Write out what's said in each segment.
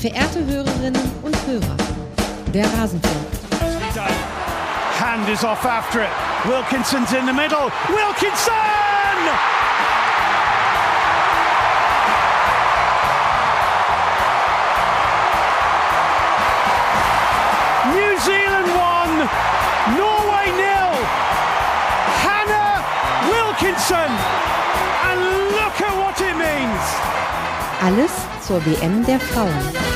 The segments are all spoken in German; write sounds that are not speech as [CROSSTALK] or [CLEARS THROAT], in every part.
Verehrte Hörerinnen und Hörer, der Rasenfunk. Hand is off after it. Wilkinson's in the middle. Wilkinson! Alles zur WM der Frauen.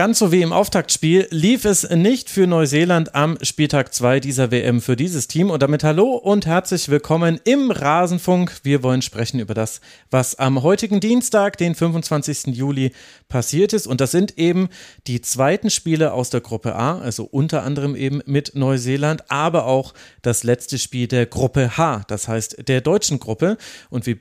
Ganz so wie im Auftaktspiel lief es nicht für Neuseeland am Spieltag 2 dieser WM für dieses Team. Und damit hallo und herzlich willkommen im Rasenfunk. Wir wollen sprechen über das, was am heutigen Dienstag, den 25. Juli, passiert ist. Und das sind eben die zweiten Spiele aus der Gruppe A, also unter anderem eben mit Neuseeland, aber auch das letzte Spiel der Gruppe H, das heißt der deutschen Gruppe. Und wie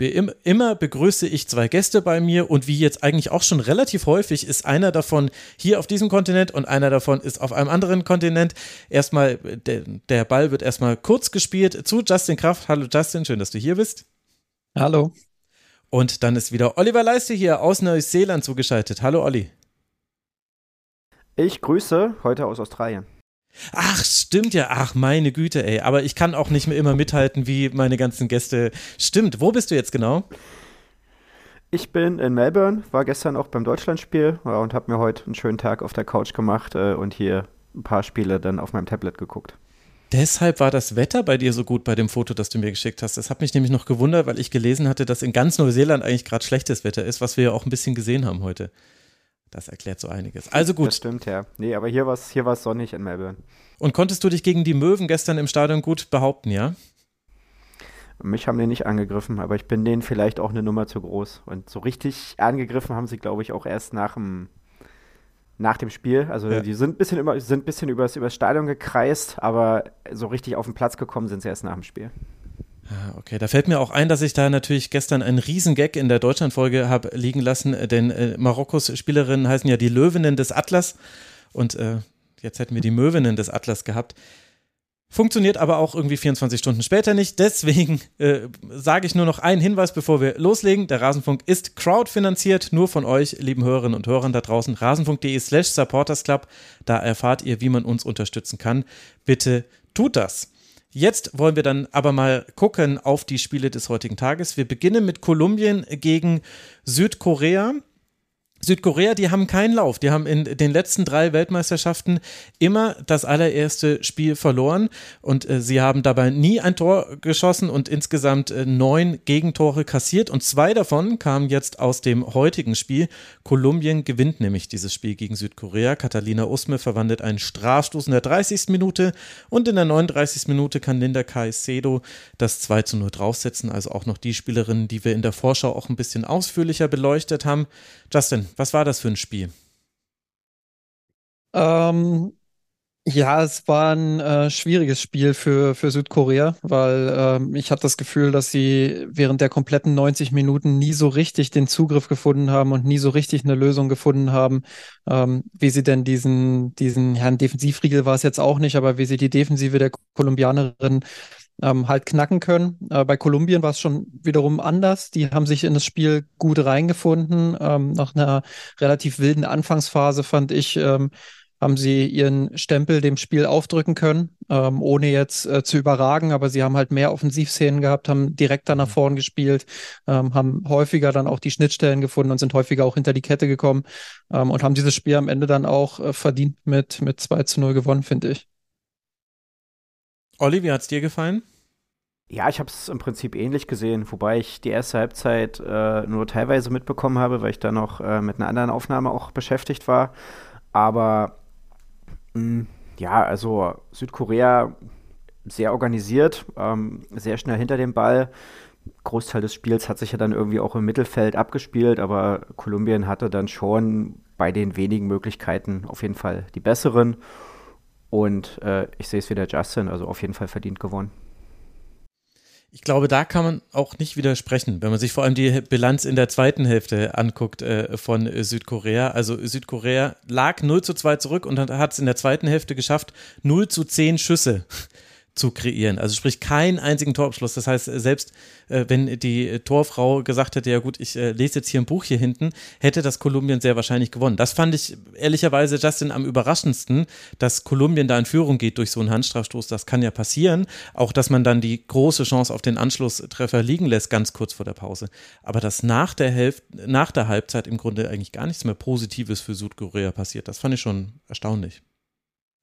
immer begrüße ich zwei Gäste bei mir und wie jetzt eigentlich auch schon relativ häufig ist einer davon hier auf diesem Kontinent und einer davon ist auf einem anderen Kontinent. Erstmal, der, der Ball wird erstmal kurz gespielt zu Justin Kraft. Hallo Justin, schön, dass du hier bist. Hallo. Und dann ist wieder Oliver Leiste hier aus Neuseeland zugeschaltet. Hallo Olli. Ich grüße heute aus Australien. Ach, stimmt ja. Ach, meine Güte, ey. Aber ich kann auch nicht mehr immer mithalten, wie meine ganzen Gäste. Stimmt. Wo bist du jetzt genau? Ich bin in Melbourne, war gestern auch beim Deutschlandspiel und habe mir heute einen schönen Tag auf der Couch gemacht äh, und hier ein paar Spiele dann auf meinem Tablet geguckt. Deshalb war das Wetter bei dir so gut bei dem Foto, das du mir geschickt hast. Das hat mich nämlich noch gewundert, weil ich gelesen hatte, dass in ganz Neuseeland eigentlich gerade schlechtes Wetter ist, was wir ja auch ein bisschen gesehen haben heute. Das erklärt so einiges. Also gut. Das stimmt, ja. Nee, aber hier war es hier sonnig in Melbourne. Und konntest du dich gegen die Möwen gestern im Stadion gut behaupten, ja? Mich haben die nicht angegriffen, aber ich bin denen vielleicht auch eine Nummer zu groß. Und so richtig angegriffen haben sie, glaube ich, auch erst nach dem, nach dem Spiel. Also ja. die sind ein bisschen, immer, sind bisschen übers, übers Stadion gekreist, aber so richtig auf den Platz gekommen sind sie erst nach dem Spiel. Okay, da fällt mir auch ein, dass ich da natürlich gestern einen Riesengag in der Deutschlandfolge habe liegen lassen, denn äh, Marokkos Spielerinnen heißen ja die Löwinnen des Atlas und äh, jetzt hätten wir die Möwinnen des Atlas gehabt. Funktioniert aber auch irgendwie 24 Stunden später nicht. Deswegen äh, sage ich nur noch einen Hinweis, bevor wir loslegen. Der Rasenfunk ist crowdfinanziert, nur von euch, lieben Hörerinnen und Hörern da draußen. Rasenfunk.de slash supportersclub. Da erfahrt ihr, wie man uns unterstützen kann. Bitte tut das. Jetzt wollen wir dann aber mal gucken auf die Spiele des heutigen Tages. Wir beginnen mit Kolumbien gegen Südkorea. Südkorea, die haben keinen Lauf. Die haben in den letzten drei Weltmeisterschaften immer das allererste Spiel verloren und äh, sie haben dabei nie ein Tor geschossen und insgesamt äh, neun Gegentore kassiert und zwei davon kamen jetzt aus dem heutigen Spiel. Kolumbien gewinnt nämlich dieses Spiel gegen Südkorea. Catalina Usme verwandelt einen Strafstoß in der 30. Minute und in der 39. Minute kann Linda Caicedo das 2 zu 0 draufsetzen. Also auch noch die Spielerin, die wir in der Vorschau auch ein bisschen ausführlicher beleuchtet haben. Justin, was war das für ein Spiel? Ähm, ja, es war ein äh, schwieriges Spiel für, für Südkorea, weil ähm, ich hatte das Gefühl, dass sie während der kompletten 90 Minuten nie so richtig den Zugriff gefunden haben und nie so richtig eine Lösung gefunden haben, ähm, wie sie denn diesen, diesen, ein Defensivriegel war es jetzt auch nicht, aber wie sie die Defensive der Kolumbianerin ähm, halt knacken können. Äh, bei Kolumbien war es schon wiederum anders. Die haben sich in das Spiel gut reingefunden. Ähm, nach einer relativ wilden Anfangsphase fand ich, ähm, haben sie ihren Stempel dem Spiel aufdrücken können, ähm, ohne jetzt äh, zu überragen, aber sie haben halt mehr Offensivszenen gehabt, haben direkt dann nach mhm. vorn gespielt, ähm, haben häufiger dann auch die Schnittstellen gefunden und sind häufiger auch hinter die Kette gekommen ähm, und haben dieses Spiel am Ende dann auch äh, verdient mit, mit 2 zu 0 gewonnen, finde ich. Olli, wie hat es dir gefallen? Ja, ich habe es im Prinzip ähnlich gesehen, wobei ich die erste Halbzeit äh, nur teilweise mitbekommen habe, weil ich da noch äh, mit einer anderen Aufnahme auch beschäftigt war. Aber mh, hm, ja, also Südkorea sehr organisiert, ähm, sehr schnell hinter dem Ball. Großteil des Spiels hat sich ja dann irgendwie auch im Mittelfeld abgespielt, aber Kolumbien hatte dann schon bei den wenigen Möglichkeiten auf jeden Fall die besseren. Und äh, ich sehe es wieder Justin, also auf jeden Fall verdient gewonnen. Ich glaube, da kann man auch nicht widersprechen, wenn man sich vor allem die Bilanz in der zweiten Hälfte anguckt äh, von äh, Südkorea. Also Südkorea lag 0 zu 2 zurück und hat es in der zweiten Hälfte geschafft, 0 zu 10 Schüsse zu kreieren. Also sprich keinen einzigen Torabschluss. Das heißt, selbst äh, wenn die Torfrau gesagt hätte, ja gut, ich äh, lese jetzt hier ein Buch hier hinten, hätte das Kolumbien sehr wahrscheinlich gewonnen. Das fand ich ehrlicherweise, Justin, am überraschendsten, dass Kolumbien da in Führung geht durch so einen Handstrafstoß. Das kann ja passieren. Auch, dass man dann die große Chance auf den Anschlusstreffer liegen lässt, ganz kurz vor der Pause. Aber dass nach der Hälfte, nach der Halbzeit im Grunde eigentlich gar nichts mehr Positives für Südkorea passiert, das fand ich schon erstaunlich.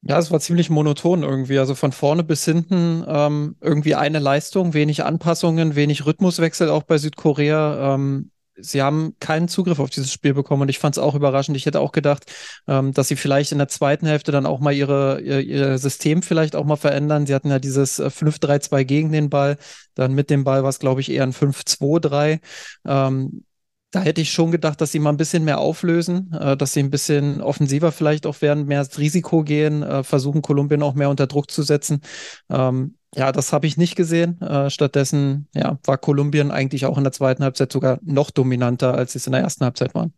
Ja, es war ziemlich monoton irgendwie. Also von vorne bis hinten ähm, irgendwie eine Leistung, wenig Anpassungen, wenig Rhythmuswechsel auch bei Südkorea. Ähm, sie haben keinen Zugriff auf dieses Spiel bekommen und ich fand es auch überraschend. Ich hätte auch gedacht, ähm, dass sie vielleicht in der zweiten Hälfte dann auch mal ihre, ihr, ihr System vielleicht auch mal verändern. Sie hatten ja dieses 5-3-2 äh, gegen den Ball. Dann mit dem Ball war es, glaube ich, eher ein 5-2-3. Ähm, da hätte ich schon gedacht, dass sie mal ein bisschen mehr auflösen, äh, dass sie ein bisschen offensiver vielleicht auch werden, mehr ins Risiko gehen, äh, versuchen Kolumbien auch mehr unter Druck zu setzen. Ähm, ja, das habe ich nicht gesehen. Äh, stattdessen ja, war Kolumbien eigentlich auch in der zweiten Halbzeit sogar noch dominanter, als sie es in der ersten Halbzeit waren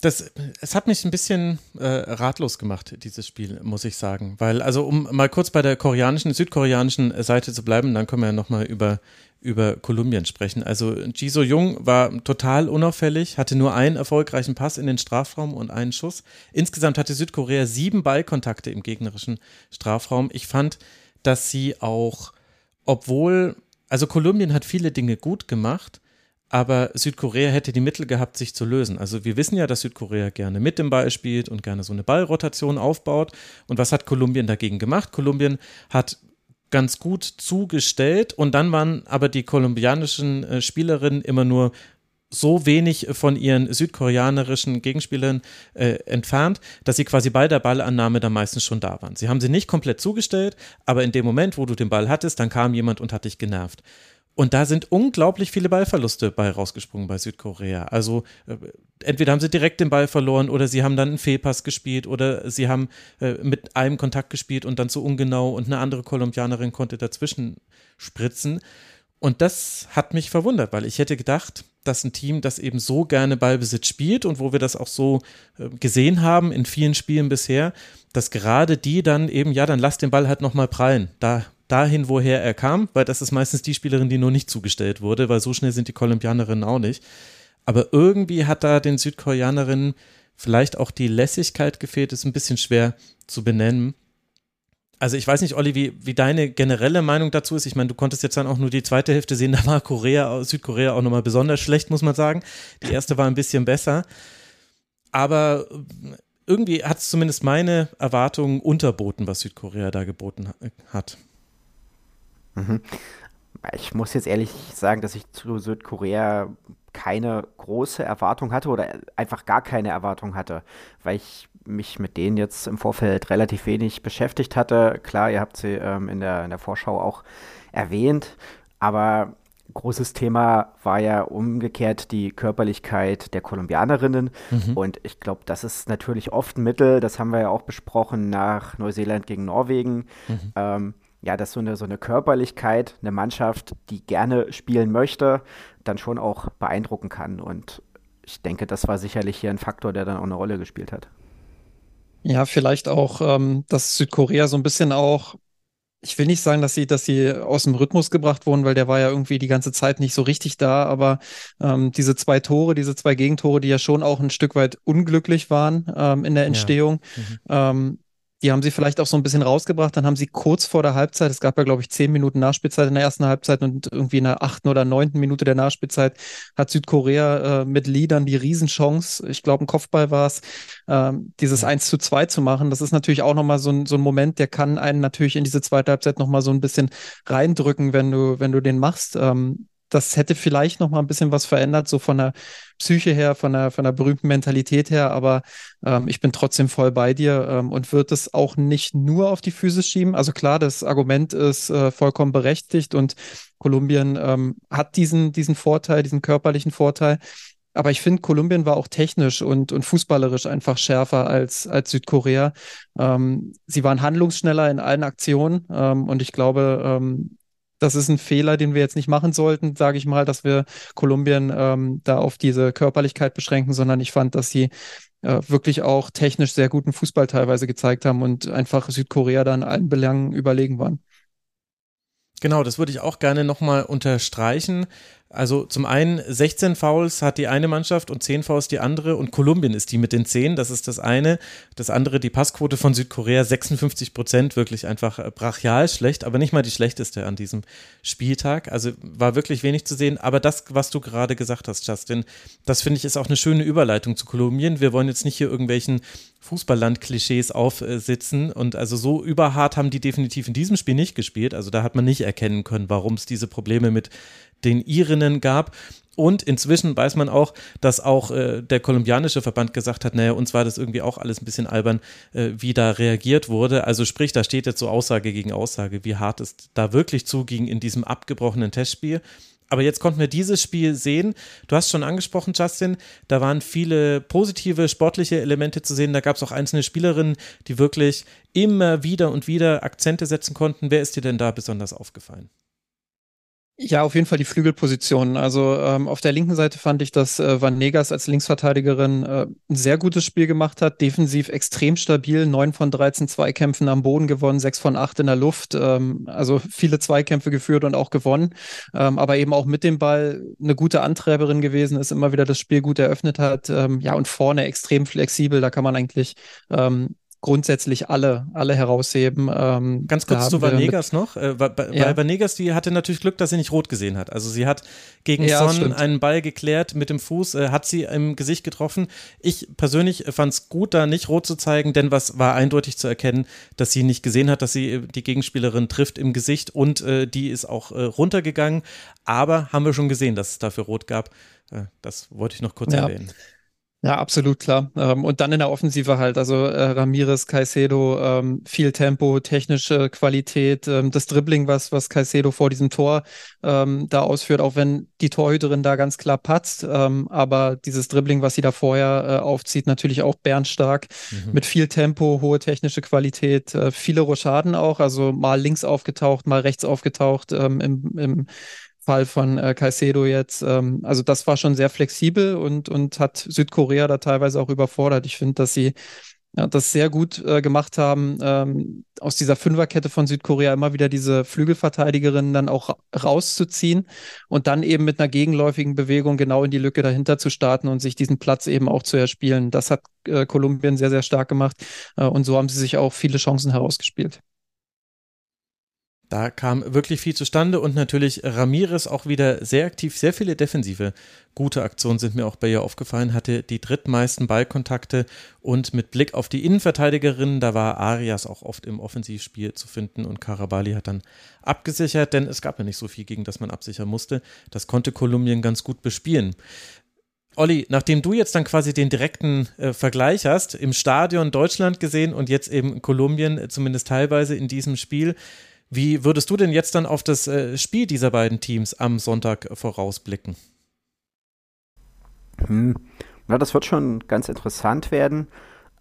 das, es hat mich ein bisschen äh, ratlos gemacht, dieses Spiel, muss ich sagen. Weil, also um mal kurz bei der koreanischen, südkoreanischen Seite zu bleiben, dann können wir ja nochmal über, über Kolumbien sprechen. Also Ji So Jung war total unauffällig, hatte nur einen erfolgreichen Pass in den Strafraum und einen Schuss. Insgesamt hatte Südkorea sieben Ballkontakte im gegnerischen Strafraum. Ich fand, dass sie auch, obwohl, also Kolumbien hat viele Dinge gut gemacht, aber Südkorea hätte die Mittel gehabt, sich zu lösen. Also wir wissen ja, dass Südkorea gerne mit dem Ball spielt und gerne so eine Ballrotation aufbaut. Und was hat Kolumbien dagegen gemacht? Kolumbien hat ganz gut zugestellt und dann waren aber die kolumbianischen äh, Spielerinnen immer nur so wenig von ihren südkoreanerischen Gegenspielern äh, entfernt, dass sie quasi bei der Ballannahme dann meistens schon da waren. Sie haben sie nicht komplett zugestellt, aber in dem Moment, wo du den Ball hattest, dann kam jemand und hat dich genervt. Und da sind unglaublich viele Ballverluste bei rausgesprungen bei Südkorea. Also äh, entweder haben sie direkt den Ball verloren oder sie haben dann einen Fehlpass gespielt oder sie haben äh, mit einem Kontakt gespielt und dann zu ungenau und eine andere Kolumbianerin konnte dazwischen spritzen. Und das hat mich verwundert, weil ich hätte gedacht, dass ein Team, das eben so gerne Ballbesitz spielt und wo wir das auch so äh, gesehen haben in vielen Spielen bisher, dass gerade die dann eben, ja, dann lass den Ball halt nochmal prallen. Da dahin, woher er kam, weil das ist meistens die Spielerin, die nur nicht zugestellt wurde, weil so schnell sind die Kolumbianerinnen auch nicht. Aber irgendwie hat da den Südkoreanerinnen vielleicht auch die Lässigkeit gefehlt, ist ein bisschen schwer zu benennen. Also ich weiß nicht, Olli, wie, wie deine generelle Meinung dazu ist. Ich meine, du konntest jetzt dann auch nur die zweite Hälfte sehen, da war Korea, Südkorea auch nochmal besonders schlecht, muss man sagen. Die erste war ein bisschen besser. Aber irgendwie hat es zumindest meine Erwartungen unterboten, was Südkorea da geboten hat. Mhm. Ich muss jetzt ehrlich sagen, dass ich zu Südkorea keine große Erwartung hatte oder einfach gar keine Erwartung hatte, weil ich mich mit denen jetzt im Vorfeld relativ wenig beschäftigt hatte. Klar, ihr habt sie ähm, in, der, in der Vorschau auch erwähnt, aber großes Thema war ja umgekehrt die Körperlichkeit der Kolumbianerinnen. Mhm. Und ich glaube, das ist natürlich oft ein Mittel, das haben wir ja auch besprochen nach Neuseeland gegen Norwegen. Mhm. Ähm, ja, dass so eine, so eine Körperlichkeit, eine Mannschaft, die gerne spielen möchte, dann schon auch beeindrucken kann. Und ich denke, das war sicherlich hier ein Faktor, der dann auch eine Rolle gespielt hat. Ja, vielleicht auch, ähm, dass Südkorea so ein bisschen auch, ich will nicht sagen, dass sie, dass sie aus dem Rhythmus gebracht wurden, weil der war ja irgendwie die ganze Zeit nicht so richtig da, aber ähm, diese zwei Tore, diese zwei Gegentore, die ja schon auch ein Stück weit unglücklich waren ähm, in der Entstehung, ja. mhm. Die haben sie vielleicht auch so ein bisschen rausgebracht. Dann haben sie kurz vor der Halbzeit, es gab ja, glaube ich, zehn Minuten Nachspielzeit in der ersten Halbzeit und irgendwie in der achten oder neunten Minute der Nachspielzeit hat Südkorea äh, mit Liedern die Riesenchance, ich glaube, ein Kopfball war es, äh, dieses ja. 1 zu 2 zu machen. Das ist natürlich auch nochmal so ein, so ein Moment, der kann einen natürlich in diese zweite Halbzeit nochmal so ein bisschen reindrücken, wenn du, wenn du den machst. Ähm, das hätte vielleicht noch mal ein bisschen was verändert, so von der Psyche her, von der, von der berühmten Mentalität her, aber ähm, ich bin trotzdem voll bei dir ähm, und würde es auch nicht nur auf die Physis schieben. Also klar, das Argument ist äh, vollkommen berechtigt und Kolumbien ähm, hat diesen, diesen Vorteil, diesen körperlichen Vorteil. Aber ich finde, Kolumbien war auch technisch und, und fußballerisch einfach schärfer als, als Südkorea. Ähm, sie waren handlungsschneller in allen Aktionen ähm, und ich glaube, ähm, das ist ein Fehler, den wir jetzt nicht machen sollten, sage ich mal, dass wir Kolumbien ähm, da auf diese Körperlichkeit beschränken, sondern ich fand, dass sie äh, wirklich auch technisch sehr guten Fußball teilweise gezeigt haben und einfach Südkorea da in allen Belangen überlegen waren. Genau, das würde ich auch gerne nochmal unterstreichen. Also zum einen 16 Fouls hat die eine Mannschaft und 10 Fouls die andere und Kolumbien ist die mit den 10, das ist das eine. Das andere, die Passquote von Südkorea 56 Prozent, wirklich einfach äh, brachial schlecht, aber nicht mal die schlechteste an diesem Spieltag. Also war wirklich wenig zu sehen, aber das, was du gerade gesagt hast, Justin, das finde ich ist auch eine schöne Überleitung zu Kolumbien. Wir wollen jetzt nicht hier irgendwelchen Fußballland-Klischees aufsitzen und also so überhart haben die definitiv in diesem Spiel nicht gespielt. Also da hat man nicht erkennen können, warum es diese Probleme mit den Irinnen gab. Und inzwischen weiß man auch, dass auch äh, der kolumbianische Verband gesagt hat, naja, uns war das irgendwie auch alles ein bisschen albern, äh, wie da reagiert wurde. Also sprich, da steht jetzt so Aussage gegen Aussage, wie hart es da wirklich zuging in diesem abgebrochenen Testspiel. Aber jetzt konnten wir dieses Spiel sehen. Du hast schon angesprochen, Justin, da waren viele positive sportliche Elemente zu sehen. Da gab es auch einzelne Spielerinnen, die wirklich immer wieder und wieder Akzente setzen konnten. Wer ist dir denn da besonders aufgefallen? Ja, auf jeden Fall die Flügelposition. Also ähm, auf der linken Seite fand ich, dass äh, Van Negas als Linksverteidigerin äh, ein sehr gutes Spiel gemacht hat. Defensiv extrem stabil. Neun von 13 Zweikämpfen am Boden gewonnen, sechs von acht in der Luft. Ähm, also viele Zweikämpfe geführt und auch gewonnen. Ähm, aber eben auch mit dem Ball eine gute Antreiberin gewesen ist, immer wieder das Spiel gut eröffnet hat. Ähm, ja, und vorne extrem flexibel. Da kann man eigentlich ähm, grundsätzlich alle, alle herausheben. Ähm, Ganz kurz zu Vanegas noch, äh, weil ja. Vanegas, die hatte natürlich Glück, dass sie nicht rot gesehen hat. Also sie hat gegen ja, Son einen Ball geklärt mit dem Fuß, äh, hat sie im Gesicht getroffen. Ich persönlich fand es gut, da nicht rot zu zeigen, denn was war eindeutig zu erkennen, dass sie nicht gesehen hat, dass sie äh, die Gegenspielerin trifft im Gesicht und äh, die ist auch äh, runtergegangen. Aber haben wir schon gesehen, dass es dafür rot gab. Äh, das wollte ich noch kurz ja. erwähnen. Ja, absolut klar. Ähm, und dann in der Offensive halt, also äh, Ramirez, Caicedo, ähm, viel Tempo, technische Qualität, ähm, das Dribbling, was, was Caicedo vor diesem Tor da ausführt, auch wenn die Torhüterin da ganz klar patzt, aber dieses Dribbling, was sie da vorher äh, aufzieht, natürlich auch bernstark, mhm. mit viel Tempo, hohe technische Qualität, äh, viele Rochaden auch, also mal links aufgetaucht, mal rechts aufgetaucht im, im Fall von äh, Caicedo jetzt. Ähm, also das war schon sehr flexibel und, und hat Südkorea da teilweise auch überfordert. Ich finde, dass sie ja, das sehr gut äh, gemacht haben, ähm, aus dieser Fünferkette von Südkorea immer wieder diese Flügelverteidigerinnen dann auch rauszuziehen und dann eben mit einer gegenläufigen Bewegung genau in die Lücke dahinter zu starten und sich diesen Platz eben auch zu erspielen. Das hat äh, Kolumbien sehr, sehr stark gemacht äh, und so haben sie sich auch viele Chancen herausgespielt. Da kam wirklich viel zustande und natürlich Ramirez auch wieder sehr aktiv, sehr viele defensive gute Aktionen sind mir auch bei ihr aufgefallen, hatte die drittmeisten Ballkontakte und mit Blick auf die Innenverteidigerin, da war Arias auch oft im Offensivspiel zu finden und Karabali hat dann abgesichert, denn es gab ja nicht so viel, gegen das man absichern musste. Das konnte Kolumbien ganz gut bespielen. Olli, nachdem du jetzt dann quasi den direkten äh, Vergleich hast, im Stadion Deutschland gesehen und jetzt eben Kolumbien, äh, zumindest teilweise in diesem Spiel, wie würdest du denn jetzt dann auf das äh, Spiel dieser beiden Teams am Sonntag vorausblicken? Hm. Ja, das wird schon ganz interessant werden.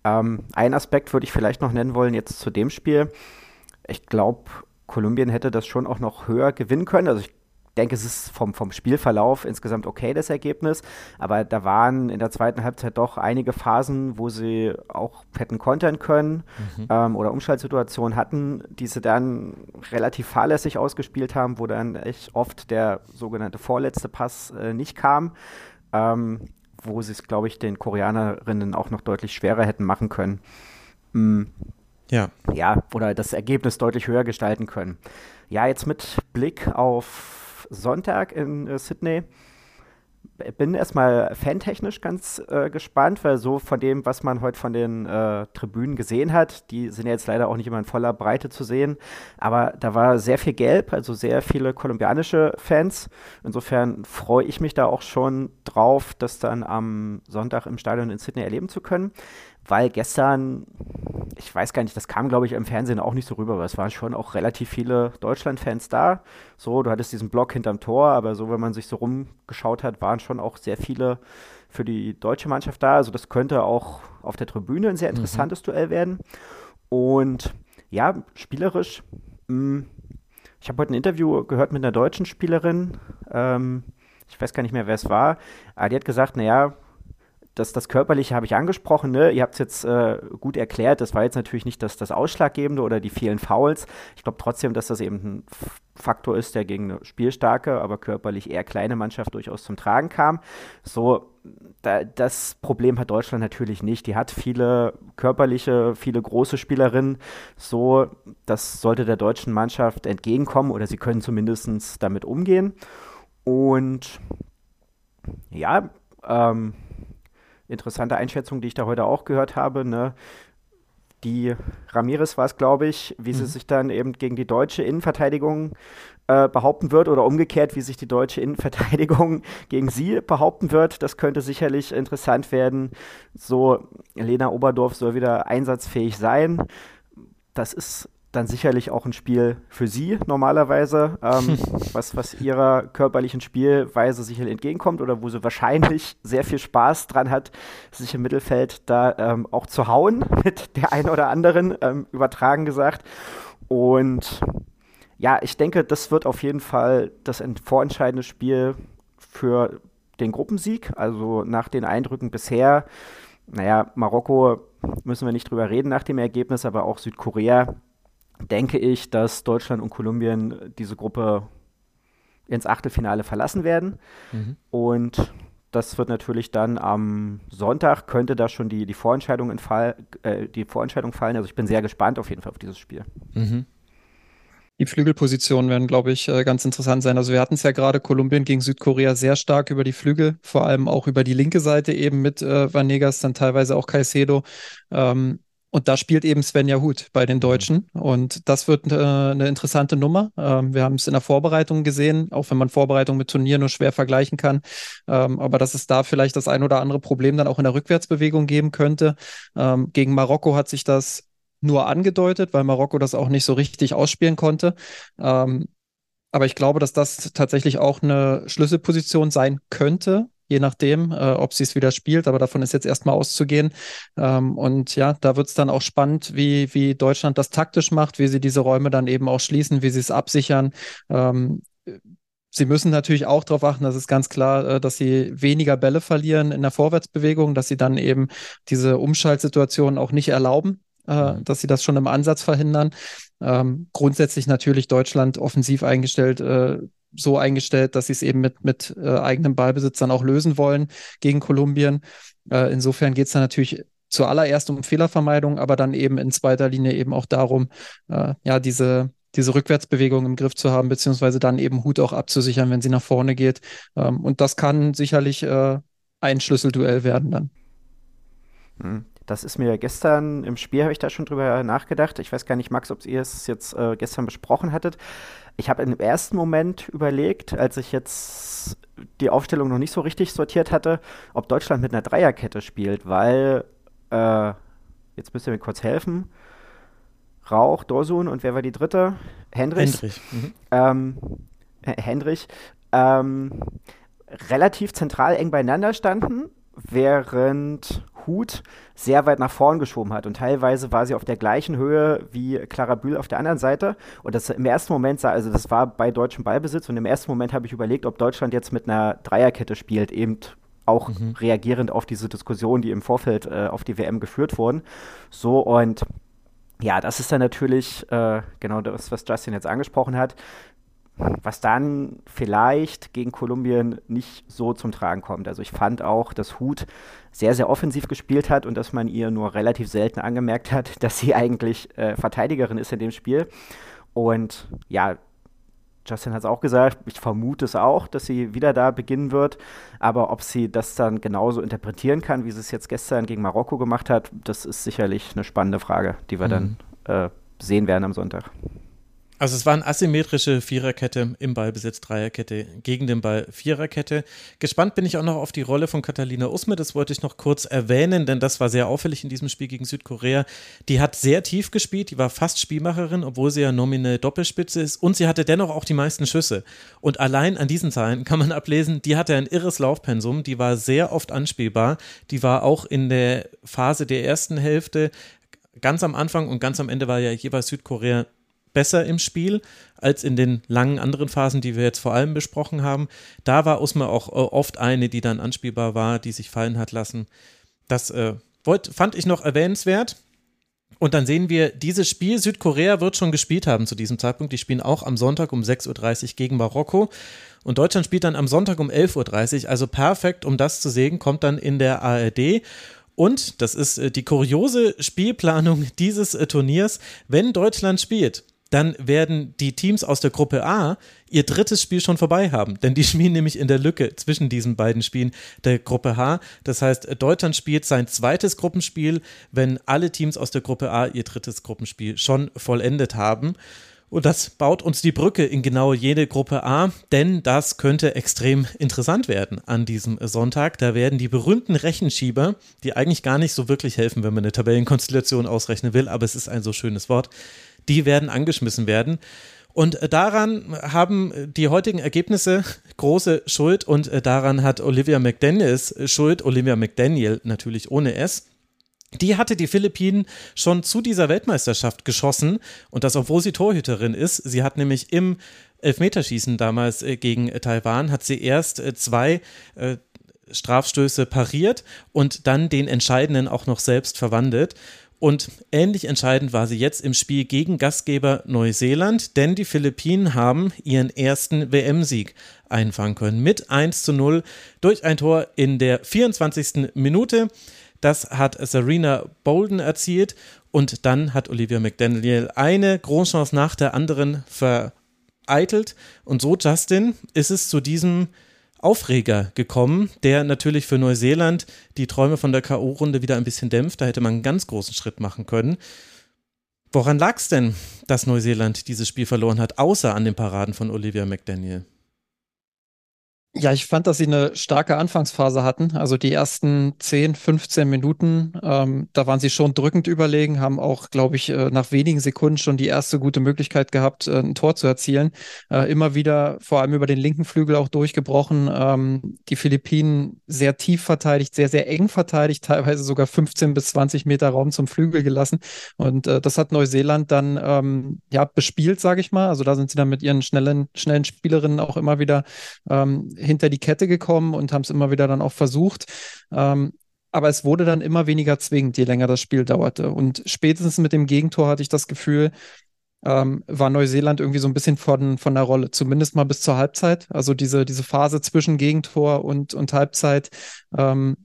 Ähm, ein Aspekt würde ich vielleicht noch nennen wollen jetzt zu dem Spiel. Ich glaube, Kolumbien hätte das schon auch noch höher gewinnen können. Also ich denke, es ist vom, vom Spielverlauf insgesamt okay, das Ergebnis. Aber da waren in der zweiten Halbzeit doch einige Phasen, wo sie auch hätten kontern können mhm. ähm, oder Umschaltsituationen hatten, die sie dann relativ fahrlässig ausgespielt haben, wo dann echt oft der sogenannte vorletzte Pass äh, nicht kam. Ähm, wo sie es, glaube ich, den Koreanerinnen auch noch deutlich schwerer hätten machen können. Mhm. Ja. Ja, oder das Ergebnis deutlich höher gestalten können. Ja, jetzt mit Blick auf Sonntag in äh, Sydney. Bin erstmal fantechnisch ganz äh, gespannt, weil so von dem, was man heute von den äh, Tribünen gesehen hat, die sind ja jetzt leider auch nicht immer in voller Breite zu sehen, aber da war sehr viel Gelb, also sehr viele kolumbianische Fans. Insofern freue ich mich da auch schon drauf, das dann am Sonntag im Stadion in Sydney erleben zu können weil gestern, ich weiß gar nicht, das kam, glaube ich, im Fernsehen auch nicht so rüber, aber es waren schon auch relativ viele Deutschland-Fans da. So, du hattest diesen Block hinterm Tor, aber so, wenn man sich so rumgeschaut hat, waren schon auch sehr viele für die deutsche Mannschaft da. Also, das könnte auch auf der Tribüne ein sehr mhm. interessantes mhm. Duell werden. Und ja, spielerisch, mh, hm, ich habe heute ein Interview gehört mit einer deutschen Spielerin. Ähm, ich weiß gar nicht mehr, wer es war. Aber die hat gesagt, naja, das, das Körperliche habe ich angesprochen, ne? Ihr habt es jetzt äh, gut erklärt. Das war jetzt natürlich nicht das, das Ausschlaggebende oder die vielen Fouls. Ich glaube trotzdem, dass das eben ein Faktor ist, der gegen eine spielstarke, aber körperlich eher kleine Mannschaft durchaus zum Tragen kam. So, da, das Problem hat Deutschland natürlich nicht. Die hat viele körperliche, viele große Spielerinnen. So, das sollte der deutschen Mannschaft entgegenkommen oder sie können zumindest damit umgehen. Und ja, ähm, interessante Einschätzung, die ich da heute auch gehört habe. Ne? Die Ramirez war es, glaube ich, wie mhm. sie sich dann eben gegen die deutsche Innenverteidigung äh, behaupten wird oder umgekehrt, wie sich die deutsche Innenverteidigung [LAUGHS] gegen sie behaupten wird. Das könnte sicherlich interessant werden. So, Lena Oberdorf soll wieder einsatzfähig sein. Das ist dann sicherlich auch ein Spiel für sie normalerweise, ähm, [LAUGHS] was, was ihrer körperlichen Spielweise sicherlich entgegenkommt oder wo sie wahrscheinlich [LAUGHS] sehr viel Spaß dran hat, sich im Mittelfeld da ähm, auch zu hauen [LAUGHS] mit der einen oder anderen, ähm, übertragen gesagt. Und ja, ich denke, das wird auf jeden Fall das vorentscheidende Spiel für den Gruppensieg. Also nach den Eindrücken bisher, naja, Marokko müssen wir nicht drüber reden nach dem Ergebnis, aber auch Südkorea denke ich, dass Deutschland und Kolumbien diese Gruppe ins Achtelfinale verlassen werden. Mhm. Und das wird natürlich dann am Sonntag, könnte da schon die, die, Vorentscheidung, Fall, äh, die Vorentscheidung fallen. Also ich bin sehr gespannt auf jeden Fall auf dieses Spiel. Mhm. Die Flügelpositionen werden, glaube ich, äh, ganz interessant sein. Also wir hatten es ja gerade Kolumbien gegen Südkorea sehr stark über die Flügel, vor allem auch über die linke Seite eben mit äh, Vanegas, dann teilweise auch Caicedo. Ähm, und da spielt eben Svenja Huth bei den mhm. Deutschen. Und das wird äh, eine interessante Nummer. Ähm, wir haben es in der Vorbereitung gesehen, auch wenn man Vorbereitung mit Turnier nur schwer vergleichen kann. Ähm, aber dass es da vielleicht das ein oder andere Problem dann auch in der Rückwärtsbewegung geben könnte. Ähm, gegen Marokko hat sich das nur angedeutet, weil Marokko das auch nicht so richtig ausspielen konnte. Ähm, aber ich glaube, dass das tatsächlich auch eine Schlüsselposition sein könnte, je nachdem, äh, ob sie es wieder spielt, aber davon ist jetzt erstmal auszugehen. Ähm, und ja, da wird es dann auch spannend, wie, wie Deutschland das taktisch macht, wie sie diese Räume dann eben auch schließen, wie sie es absichern. Ähm, Sie müssen natürlich auch darauf achten, das ist ganz klar, äh, dass sie weniger Bälle verlieren in der Vorwärtsbewegung, dass sie dann eben diese Umschaltsituationen auch nicht erlauben, äh, mhm. dass sie das schon im Ansatz verhindern. Ähm, grundsätzlich natürlich Deutschland offensiv eingestellt, äh, so eingestellt, dass sie es eben mit, mit äh, eigenem Ballbesitz dann auch lösen wollen gegen Kolumbien. Äh, insofern geht es dann natürlich zuallererst um Fehlervermeidung, aber dann eben in zweiter Linie eben auch darum, äh, ja, diese, diese Rückwärtsbewegung im Griff zu haben, beziehungsweise dann eben Hut auch abzusichern, wenn sie nach vorne geht. Ähm, und das kann sicherlich äh, ein Schlüsselduell werden dann. Mhm. Das ist mir gestern im Spiel, habe ich da schon drüber nachgedacht. Ich weiß gar nicht, Max, ob ihr es jetzt äh, gestern besprochen hattet. Ich habe im ersten Moment überlegt, als ich jetzt die Aufstellung noch nicht so richtig sortiert hatte, ob Deutschland mit einer Dreierkette spielt, weil, äh, jetzt müsst ihr mir kurz helfen. Rauch, Dorsun und wer war die dritte? Hendrich. Hendrich. Mhm. Ähm, Hendrich. Ähm, relativ zentral eng beieinander standen, während Hut sehr weit nach vorn geschoben hat. Und teilweise war sie auf der gleichen Höhe wie Clara Bühl auf der anderen Seite. Und das im ersten Moment sah, also das war bei deutschem Ballbesitz. Und im ersten Moment habe ich überlegt, ob Deutschland jetzt mit einer Dreierkette spielt, eben auch mhm. reagierend auf diese Diskussion, die im Vorfeld äh, auf die WM geführt wurden. So und ja, das ist dann natürlich äh, genau das, was Justin jetzt angesprochen hat was dann vielleicht gegen Kolumbien nicht so zum Tragen kommt. Also ich fand auch, dass Hut sehr, sehr offensiv gespielt hat und dass man ihr nur relativ selten angemerkt hat, [LAUGHS] dass sie eigentlich äh, Verteidigerin ist in dem Spiel. Und ja, Justin hat es auch gesagt, ich vermute es auch, dass sie wieder da beginnen wird. Aber ob sie das dann genauso interpretieren kann, wie sie es jetzt gestern gegen Marokko gemacht hat, das ist sicherlich eine spannende Frage, die wir mhm. dann äh, sehen werden am Sonntag. Also es war eine asymmetrische Viererkette im Ballbesitz, Dreierkette gegen den Ball, Viererkette. Gespannt bin ich auch noch auf die Rolle von Catalina Usme, das wollte ich noch kurz erwähnen, denn das war sehr auffällig in diesem Spiel gegen Südkorea. Die hat sehr tief gespielt, die war fast Spielmacherin, obwohl sie ja nominell Doppelspitze ist und sie hatte dennoch auch die meisten Schüsse. Und allein an diesen Zahlen kann man [LAUGHS] ablesen, die hatte ein irres Laufpensum, die war sehr oft anspielbar, die war auch in der Phase der ersten Hälfte ganz am Anfang und ganz am Ende war ja jeweils Südkorea besser im Spiel als in den langen anderen Phasen, die wir jetzt vor allem besprochen haben. Da war Usma auch äh, oft eine, die dann anspielbar war, die sich fallen hat lassen. Das äh, wollt, fand ich noch erwähnenswert. Und dann sehen wir, dieses Spiel, Südkorea wird schon gespielt haben zu diesem Zeitpunkt. Die spielen auch am Sonntag um 6.30 Uhr gegen Marokko. Und Deutschland spielt dann am Sonntag um 11.30 Uhr. Also perfekt, um das zu sehen, kommt dann in der ARD. Und das ist äh, die kuriose Spielplanung [LAUGHS] dieses äh, Turniers. Wenn Deutschland spielt, dann werden die Teams aus der Gruppe A ihr drittes Spiel schon vorbei haben. Denn die [LAUGHS] spielen nämlich in der Lücke zwischen diesen beiden Spielen der Gruppe H. Das heißt, Deutschland spielt sein zweites Gruppenspiel, wenn alle Teams aus der Gruppe A ihr drittes Gruppenspiel schon vollendet haben. Und das baut uns die Brücke in genau jede Gruppe A, denn das könnte extrem interessant werden an diesem Sonntag. Da werden die berühmten Rechenschieber, die eigentlich gar nicht so wirklich helfen, wenn man eine Tabellenkonstellation ausrechnen will, aber es ist ein so schönes Wort, die werden angeschmissen werden. Und äh, daran haben die heutigen Ergebnisse [LAUGHS] große Schuld und äh, daran hat Olivia McDaniels Schuld, Olivia McDaniel natürlich ohne S. Die hatte die Philippinen schon zu dieser Weltmeisterschaft geschossen und das, obwohl sie Torhüterin ist. Sie hat nämlich im Elfmeterschießen damals äh, gegen Taiwan, hat sie erst zwei Strafstöße pariert und dann den entscheidenden auch noch selbst verwandelt. Und ähnlich entscheidend war sie jetzt im Spiel gegen Gastgeber Neuseeland, denn die Philippinen haben ihren ersten WM-Sieg einfangen können mit 1 zu 0 durch ein Tor in der 24. Minute. Das hat Serena Bolden erzielt und dann hat Olivia McDaniel eine Großchance nach der anderen vereitelt und so Justin ist es zu diesem Aufreger gekommen, der natürlich für Neuseeland die Träume von der K.O.-Runde wieder ein bisschen dämpft. Da hätte man einen ganz großen Schritt machen können. Woran lag es denn, dass Neuseeland dieses Spiel verloren hat, außer an den Paraden von Olivia McDaniel? Ja, ich fand, dass sie eine starke Anfangsphase hatten. Also die ersten 10, 15 Minuten, ähm, da waren sie schon drückend überlegen, haben auch, glaube ich, äh, nach wenigen Sekunden schon die erste gute Möglichkeit gehabt, äh, ein Tor zu erzielen. Äh, immer wieder, vor allem über den linken Flügel auch durchgebrochen. Ähm, die Philippinen sehr tief verteidigt, sehr, sehr eng verteidigt, teilweise sogar 15 bis 20 Meter Raum zum Flügel gelassen. Und äh, das hat Neuseeland dann ähm, ja bespielt, sage ich mal. Also da sind sie dann mit ihren schnellen, schnellen Spielerinnen auch immer wieder ähm, hinter die Kette gekommen und haben es immer wieder dann auch versucht. Ähm, aber es wurde dann immer weniger zwingend, je länger das Spiel dauerte. Und spätestens mit dem Gegentor hatte ich das Gefühl, ähm, war Neuseeland irgendwie so ein bisschen von, von der Rolle, zumindest mal bis zur Halbzeit. Also diese, diese Phase zwischen Gegentor und, und Halbzeit, ähm,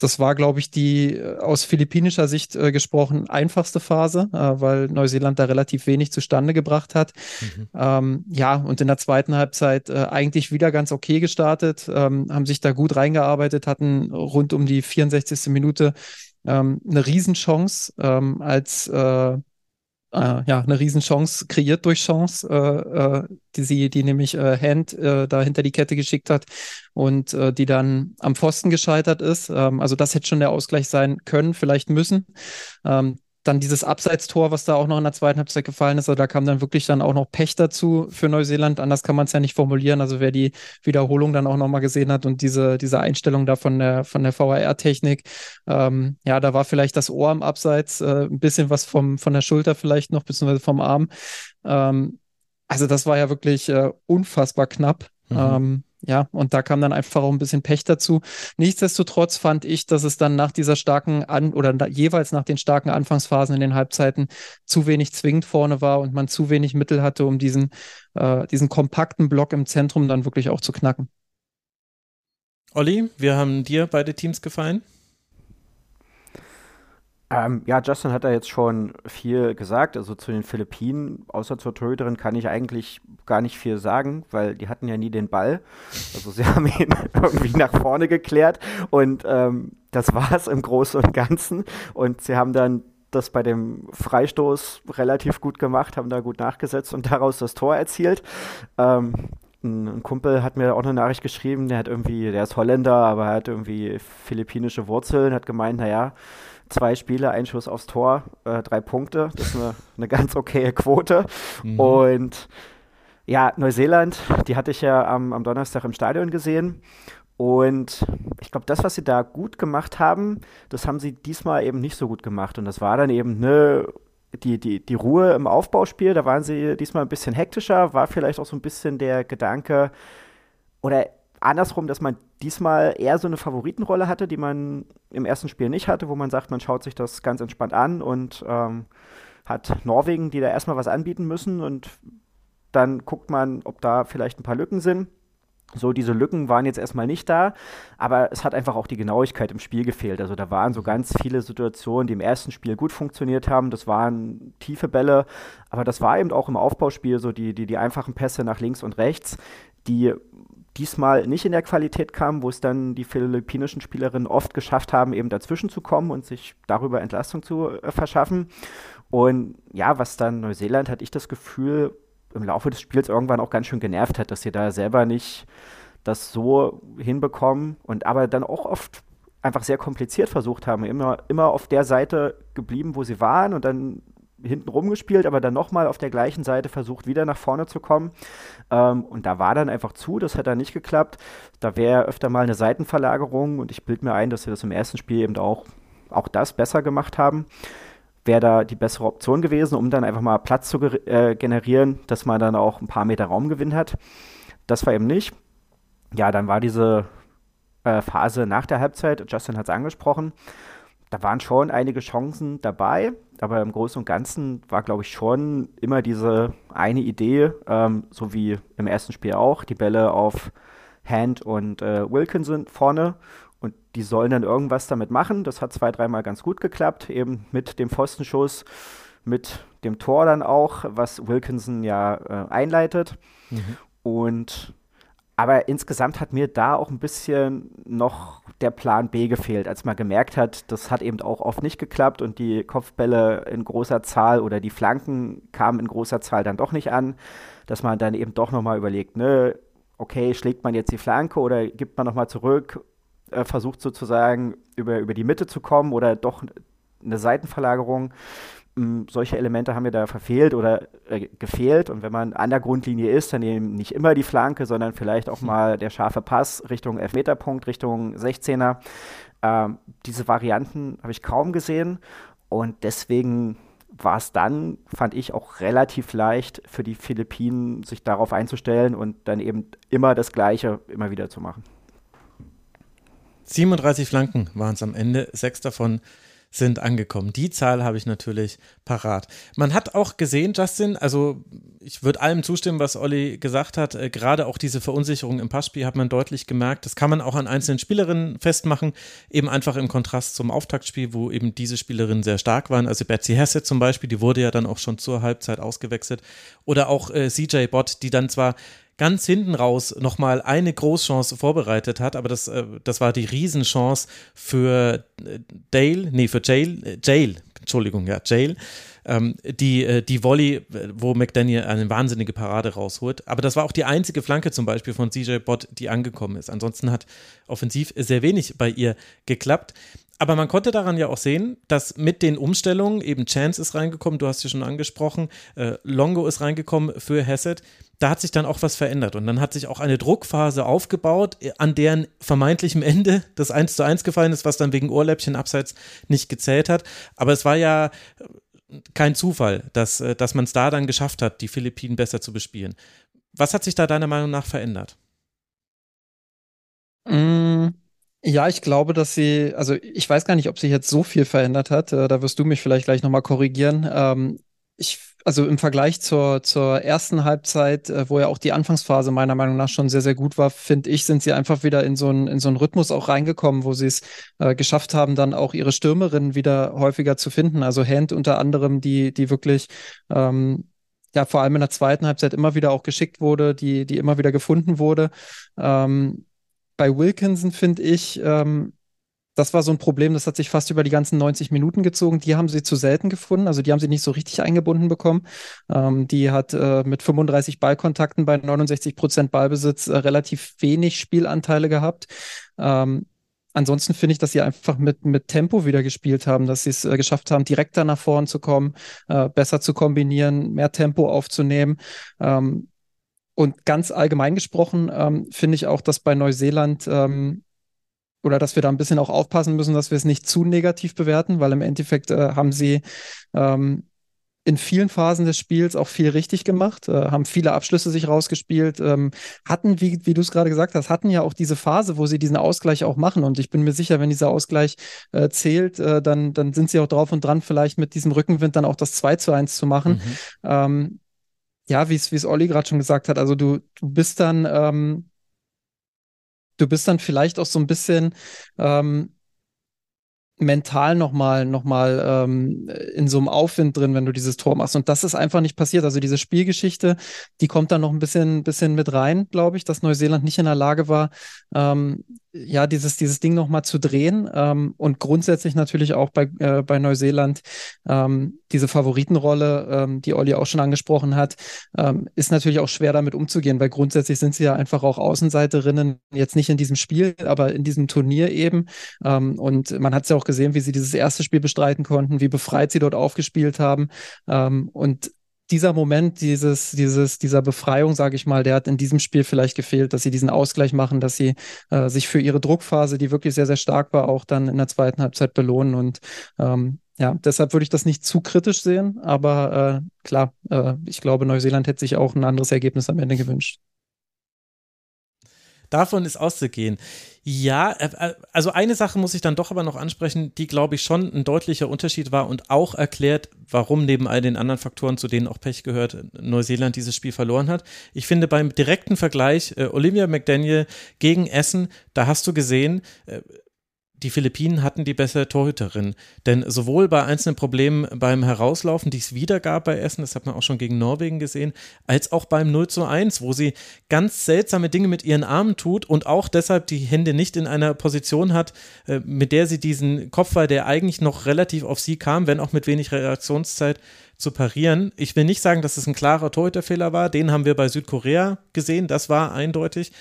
das war, glaube ich, die äh, aus philippinischer Sicht äh, gesprochen einfachste Phase, äh, weil Neuseeland da relativ wenig zustande gebracht hat. Mhm. Ähm, ja, und in der zweiten Halbzeit äh, eigentlich wieder ganz okay gestartet, ähm, haben sich da gut reingearbeitet, hatten rund um die 64. Minute ähm, eine Riesenchance, ähm, als äh, ja, eine Riesenchance kreiert durch Chance, äh, äh, die sie, die nämlich äh, Hand äh, da hinter die Kette geschickt hat und äh, die dann am Pfosten gescheitert ist. Ähm, also das hätte schon der Ausgleich sein können, vielleicht müssen. Ähm, dann dieses Abseitstor, was da auch noch in der zweiten Halbzeit gefallen ist, also da kam dann wirklich dann auch noch Pech dazu für Neuseeland. Anders kann man es ja nicht formulieren. Also wer die Wiederholung dann auch nochmal gesehen hat und diese, diese Einstellung da von der, von der VAR-Technik, ähm, ja, da war vielleicht das Ohr am Abseits, äh, ein bisschen was vom, von der Schulter vielleicht noch, beziehungsweise vom Arm. Ähm, also das war ja wirklich äh, unfassbar knapp. Mhm. Ähm, ja, und da kam dann einfach auch ein bisschen Pech dazu. Nichtsdestotrotz fand ich, dass es dann nach dieser starken An oder da, jeweils nach den starken Anfangsphasen in den Halbzeiten zu wenig zwingend vorne war und man zu wenig Mittel hatte, um diesen, äh, diesen kompakten Block im Zentrum dann wirklich auch zu knacken. Olli, wir haben dir beide Teams gefallen. Ähm, ja, Justin hat da jetzt schon viel gesagt. Also zu den Philippinen, außer zur Torhüterin, kann ich eigentlich gar nicht viel sagen, weil die hatten ja nie den Ball. Also sie [LAUGHS] haben ihn irgendwie nach vorne geklärt und ähm, das war es im Großen und Ganzen. Und sie haben dann das bei dem Freistoß relativ gut gemacht, haben da gut nachgesetzt und daraus das Tor erzielt. Ähm, ein, Kumpel hat mir auch eine Nachricht geschrieben, der hat irgendwie, der ist Holländer, aber er hat irgendwie philippinische Wurzeln, hat gemeint, naja, zwei Spiele, ein Schuss aufs Tor, äh, drei Punkte. Das ist eine, eine ganz okaye Quote. Mhm. Und ja, Neuseeland, die hatte ich ja am, am Donnerstag im Stadion gesehen. Und ich glaube, das, was sie da gut gemacht haben, das haben sie diesmal eben nicht so gut gemacht. Und das war dann eben eine die, die, die Ruhe im Aufbauspiel, da waren sie diesmal ein bisschen hektischer, war vielleicht auch so ein bisschen der Gedanke, oder andersrum, dass man diesmal eher so eine Favoritenrolle hatte, die man im ersten Spiel nicht hatte, wo man sagt, man schaut sich das ganz entspannt an und ähm, hat Norwegen, die da erstmal was anbieten müssen und dann guckt man, ob da vielleicht ein paar Lücken sind. So, diese Lücken waren jetzt erstmal nicht da, aber es hat einfach auch die Genauigkeit im Spiel gefehlt. Also da waren so ganz viele Situationen, die im ersten Spiel gut funktioniert haben. Das waren tiefe Bälle, aber das war eben auch im Aufbauspiel so die, die, die einfachen Pässe nach links und rechts, die diesmal nicht in der Qualität kamen, wo es dann die philippinischen Spielerinnen oft geschafft haben, eben dazwischen zu kommen und sich darüber Entlastung zu äh, verschaffen. Und ja, was dann Neuseeland, hatte ich das Gefühl, im Laufe des Spiels irgendwann auch ganz schön genervt hat, dass sie da selber nicht das so hinbekommen und aber dann auch oft einfach sehr kompliziert versucht haben, immer, immer auf der Seite geblieben, wo sie waren und dann hinten rumgespielt, aber dann nochmal auf der gleichen Seite versucht, wieder nach vorne zu kommen. Ähm, und da war dann einfach zu, das hat dann nicht geklappt. Da wäre öfter mal eine Seitenverlagerung und ich bilde mir ein, dass sie das im ersten Spiel eben auch, auch das besser gemacht haben wäre da die bessere Option gewesen, um dann einfach mal Platz zu äh, generieren, dass man dann auch ein paar Meter Raumgewinn hat. Das war eben nicht. Ja, dann war diese äh, Phase nach der Halbzeit, Justin hat es angesprochen, da waren schon einige Chancen dabei, aber im Großen und Ganzen war, glaube ich, schon immer diese eine Idee, ähm, so wie im ersten Spiel auch, die Bälle auf Hand und äh, Wilkinson vorne und die sollen dann irgendwas damit machen. Das hat zwei, dreimal ganz gut geklappt, eben mit dem Pfostenschuss, mit dem Tor dann auch, was Wilkinson ja äh, einleitet. Mhm. Und aber insgesamt hat mir da auch ein bisschen noch der Plan B gefehlt, als man gemerkt hat, das hat eben auch oft nicht geklappt und die Kopfbälle in großer Zahl oder die Flanken kamen in großer Zahl dann doch nicht an, dass man dann eben doch nochmal überlegt, ne, okay, schlägt man jetzt die Flanke oder gibt man nochmal zurück äh, versucht sozusagen über, über die Mitte zu kommen oder doch eine Seitenverlagerung. Solche Elemente haben mir da verfehlt oder äh, gefehlt. Und wenn man an der Grundlinie ist, dann eben nicht immer die Flanke, sondern vielleicht auch mal der scharfe Pass Richtung Elfmeterpunkt, Richtung 16er. Ähm, diese Varianten habe ich kaum gesehen. Und deswegen war es dann, fand ich, auch relativ leicht für die Philippinen, sich darauf einzustellen und dann eben immer das Gleiche immer wieder zu machen. 37 Flanken waren es am Ende, sechs davon sind angekommen. Die Zahl habe ich natürlich parat. Man hat auch gesehen, Justin, also ich würde allem zustimmen, was Olli gesagt hat. Äh, gerade auch diese Verunsicherung im Passspiel hat man deutlich gemerkt. Das kann man auch an einzelnen Spielerinnen festmachen, eben einfach im Kontrast zum Auftaktspiel, wo eben diese Spielerinnen sehr stark waren. Also Betsy Hassett zum Beispiel, die wurde ja dann auch schon zur Halbzeit ausgewechselt. Oder auch äh, CJ Bott, die dann zwar ganz hinten raus nochmal eine Großchance vorbereitet hat, aber das, äh, das war die Riesenchance für äh, Dale, nee, für Jail, äh, Jail, Entschuldigung, ja, Jail, ähm, die, die Volley, wo McDaniel eine wahnsinnige Parade rausholt. Aber das war auch die einzige Flanke zum Beispiel von CJ Bott, die angekommen ist. Ansonsten hat offensiv sehr wenig bei ihr geklappt. Aber man konnte daran ja auch sehen, dass mit den Umstellungen eben Chance ist reingekommen, du hast sie schon angesprochen, äh, Longo ist reingekommen für Hassett da hat sich dann auch was verändert. Und dann hat sich auch eine Druckphase aufgebaut, an deren vermeintlichem Ende das 1 zu 1 gefallen ist, was dann wegen Ohrläppchen abseits nicht gezählt hat. Aber es war ja kein Zufall, dass, äh, dass man es da dann geschafft hat, die Philippinen besser zu bespielen. Was hat sich da deiner Meinung nach verändert? Mm, ja, ich glaube, dass sie, also ich weiß gar nicht, ob sich jetzt so viel verändert hat. Äh, da wirst du mich vielleicht gleich nochmal korrigieren. Ähm, ich also im Vergleich zur, zur ersten Halbzeit, äh, wo ja auch die Anfangsphase meiner Meinung nach schon sehr, sehr gut war, finde ich, sind sie einfach wieder in so einen, in so einen Rhythmus auch reingekommen, wo sie es äh, geschafft haben, dann auch ihre Stürmerinnen wieder häufiger zu finden. Also Hand unter anderem, die, die wirklich ähm, ja vor allem in der zweiten Halbzeit immer wieder auch geschickt wurde, die, die immer wieder gefunden wurde. Ähm, bei Wilkinson finde ich, ähm, das war so ein Problem, das hat sich fast über die ganzen 90 Minuten gezogen. Die haben sie zu selten gefunden, also die haben sie nicht so richtig eingebunden bekommen. Ähm, die hat äh, mit 35 Ballkontakten bei 69 Prozent Ballbesitz äh, relativ wenig Spielanteile gehabt. Ähm, ansonsten finde ich, dass sie einfach mit, mit Tempo wieder gespielt haben, dass sie es äh, geschafft haben, direkter nach vorn zu kommen, äh, besser zu kombinieren, mehr Tempo aufzunehmen. Ähm, und ganz allgemein gesprochen ähm, finde ich auch, dass bei Neuseeland ähm, oder dass wir da ein bisschen auch aufpassen müssen, dass wir es nicht zu negativ bewerten, weil im Endeffekt äh, haben sie ähm, in vielen Phasen des Spiels auch viel richtig gemacht, äh, haben viele Abschlüsse sich rausgespielt, ähm, hatten, wie, wie du es gerade gesagt hast, hatten ja auch diese Phase, wo sie diesen Ausgleich auch machen. Und ich bin mir sicher, wenn dieser Ausgleich äh, zählt, äh, dann, dann sind sie auch drauf und dran, vielleicht mit diesem Rückenwind dann auch das 2 zu 1 zu machen. Mhm. Ähm, ja, wie es Olli gerade schon gesagt hat, also du, du bist dann, ähm, du bist dann vielleicht auch so ein bisschen ähm, mental nochmal noch mal, ähm, in so einem Aufwind drin, wenn du dieses Tor machst. Und das ist einfach nicht passiert. Also diese Spielgeschichte, die kommt dann noch ein bisschen, bisschen mit rein, glaube ich, dass Neuseeland nicht in der Lage war, ähm, ja, dieses, dieses Ding nochmal zu drehen ähm, und grundsätzlich natürlich auch bei, äh, bei Neuseeland ähm, diese Favoritenrolle, ähm, die Olli auch schon angesprochen hat, ähm, ist natürlich auch schwer damit umzugehen, weil grundsätzlich sind sie ja einfach auch Außenseiterinnen, jetzt nicht in diesem Spiel, aber in diesem Turnier eben. Ähm, und man hat es ja auch gesehen, wie sie dieses erste Spiel bestreiten konnten, wie befreit sie dort aufgespielt haben. Ähm, und dieser Moment, dieses, dieses, dieser Befreiung, sage ich mal, der hat in diesem Spiel vielleicht gefehlt, dass sie diesen Ausgleich machen, dass sie äh, sich für ihre Druckphase, die wirklich sehr, sehr stark war, auch dann in der zweiten Halbzeit belohnen. Und ähm, ja, deshalb würde ich das nicht zu kritisch sehen, aber äh, klar, äh, ich glaube, Neuseeland hätte sich auch ein anderes Ergebnis am Ende gewünscht. Davon ist auszugehen. Ja, äh, äh, also eine Sache muss ich dann doch aber noch ansprechen, die glaube ich schon ein deutlicher Unterschied war und auch erklärt, warum neben all den anderen Faktoren, zu denen auch Pech gehört, Neuseeland dieses Spiel verloren hat. Ich finde beim direkten Vergleich äh, Olivia McDaniel gegen Essen, da hast du gesehen, äh, die Philippinen hatten die bessere Torhüterin. Denn sowohl bei einzelnen Problemen beim Herauslaufen, die es wieder gab bei Essen, das hat man auch schon gegen Norwegen gesehen, als auch beim 0 zu 1, wo sie ganz seltsame Dinge mit ihren Armen tut und auch deshalb die Hände nicht in einer Position hat, äh, mit der sie diesen Kopfball, der eigentlich noch relativ auf sie kam, wenn auch mit wenig Reaktionszeit, zu parieren. Ich will nicht sagen, dass es ein klarer Torhüterfehler war. Den haben wir bei Südkorea gesehen. Das war eindeutig.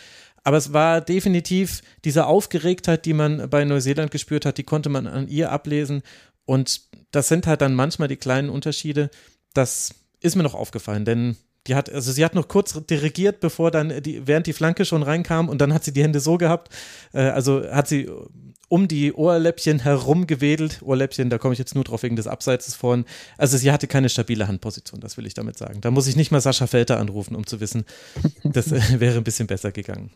Aber es war definitiv diese Aufgeregtheit, die man bei Neuseeland gespürt hat, die konnte man an ihr ablesen. Und das sind halt dann manchmal die kleinen Unterschiede. Das ist mir noch aufgefallen, denn die hat, also sie hat noch kurz dirigiert, bevor dann die, während die Flanke schon reinkam und dann hat sie die Hände so gehabt. Äh, also hat sie um die Ohrläppchen herum gewedelt. Ohrläppchen, da komme ich jetzt nur drauf wegen des Abseits vorhin. Also sie hatte keine stabile Handposition, das will ich damit sagen. Da muss ich nicht mal Sascha Felter anrufen, um zu wissen, das äh, [LAUGHS] wäre ein bisschen besser gegangen.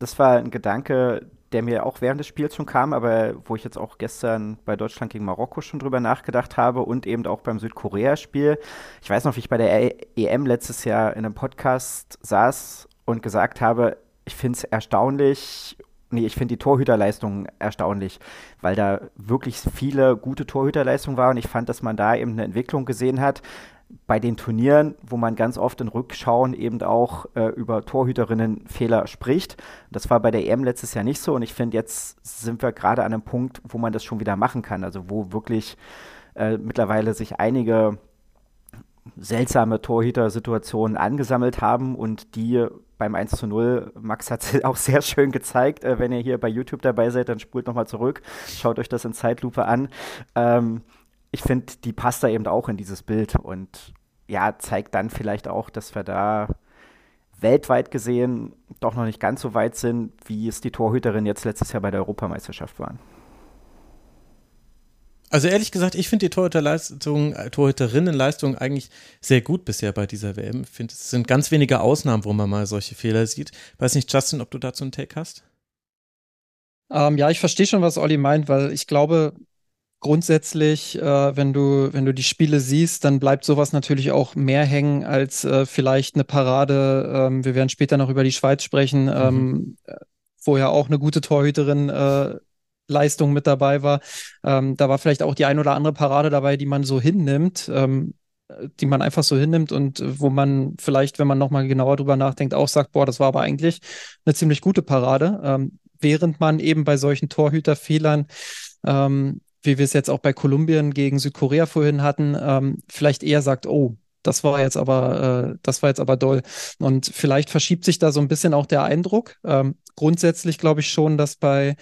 Das war ein Gedanke, der mir auch während des Spiels schon kam, aber wo ich jetzt auch gestern bei Deutschland gegen Marokko schon drüber nachgedacht habe und eben auch beim Südkorea-Spiel. Ich weiß noch, wie ich bei der EM letztes Jahr in einem Podcast saß und gesagt habe, ich finde es erstaunlich nee, ich finde die Torhüterleistung erstaunlich, weil da wirklich viele gute Torhüterleistungen waren. Und ich fand, dass man da eben eine Entwicklung gesehen hat. Bei den Turnieren, wo man ganz oft in Rückschauen eben auch äh, über Torhüterinnenfehler spricht. Das war bei der EM letztes Jahr nicht so und ich finde, jetzt sind wir gerade an einem Punkt, wo man das schon wieder machen kann, also wo wirklich äh, mittlerweile sich einige seltsame Torhüter-Situationen angesammelt haben und die beim 1 zu 0, Max hat es [LAUGHS] auch sehr schön gezeigt. Äh, wenn ihr hier bei YouTube dabei seid, dann spult nochmal zurück, schaut euch das in Zeitlupe an. Ähm, ich finde, die passt da eben auch in dieses Bild und ja, zeigt dann vielleicht auch, dass wir da weltweit gesehen doch noch nicht ganz so weit sind, wie es die Torhüterin jetzt letztes Jahr bei der Europameisterschaft waren. Also ehrlich gesagt, ich finde die Torhüterleistung, äh, Torhüterinnenleistung eigentlich sehr gut bisher bei dieser WM. Ich finde, es sind ganz wenige Ausnahmen, wo man mal solche Fehler sieht. Weiß nicht, Justin, ob du dazu einen Take hast? Ähm, ja, ich verstehe schon, was Olli meint, weil ich glaube, grundsätzlich, äh, wenn du, wenn du die Spiele siehst, dann bleibt sowas natürlich auch mehr hängen als äh, vielleicht eine Parade. Ähm, wir werden später noch über die Schweiz sprechen, mhm. ähm, wo ja auch eine gute Torhüterin äh, Leistung mit dabei war. Ähm, da war vielleicht auch die ein oder andere Parade dabei, die man so hinnimmt, ähm, die man einfach so hinnimmt und wo man vielleicht, wenn man nochmal genauer drüber nachdenkt, auch sagt, boah, das war aber eigentlich eine ziemlich gute Parade. Ähm, während man eben bei solchen Torhüterfehlern ähm, wie wir es jetzt auch bei Kolumbien gegen Südkorea vorhin hatten, ähm, vielleicht eher sagt, oh, das war jetzt aber, äh, das war jetzt aber doll. Und vielleicht verschiebt sich da so ein bisschen auch der Eindruck. Ähm, grundsätzlich glaube ich schon, dass bei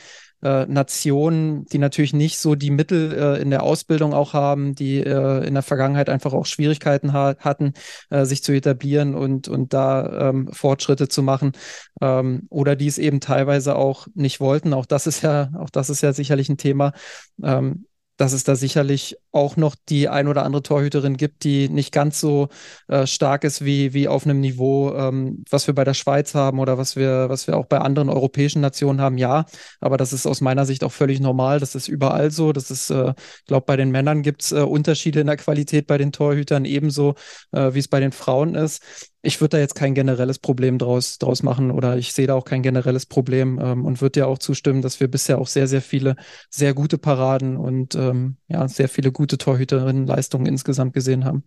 äh, Nationen, die natürlich nicht so die Mittel äh, in der Ausbildung auch haben, die äh, in der Vergangenheit einfach auch Schwierigkeiten ha hatten, äh, sich zu etablieren und, und da ähm, Fortschritte zu machen ähm, oder die es eben teilweise auch nicht wollten. Auch das ist ja, auch das ist ja sicherlich ein Thema. Ähm, dass es da sicherlich auch noch die ein oder andere Torhüterin gibt, die nicht ganz so äh, stark ist wie, wie auf einem Niveau, ähm, was wir bei der Schweiz haben oder was wir, was wir auch bei anderen europäischen Nationen haben, ja. Aber das ist aus meiner Sicht auch völlig normal. Das ist überall so. Das ist, äh, ich glaube, bei den Männern gibt es äh, Unterschiede in der Qualität bei den Torhütern, ebenso äh, wie es bei den Frauen ist ich würde da jetzt kein generelles Problem draus, draus machen oder ich sehe da auch kein generelles Problem ähm, und würde dir auch zustimmen, dass wir bisher auch sehr, sehr viele sehr gute Paraden und ähm, ja, sehr viele gute Torhüterinnenleistungen insgesamt gesehen haben.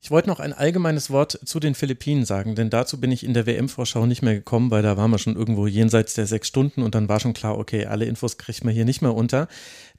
Ich wollte noch ein allgemeines Wort zu den Philippinen sagen, denn dazu bin ich in der WM-Vorschau nicht mehr gekommen, weil da waren wir schon irgendwo jenseits der sechs Stunden und dann war schon klar, okay, alle Infos kriegt man hier nicht mehr unter.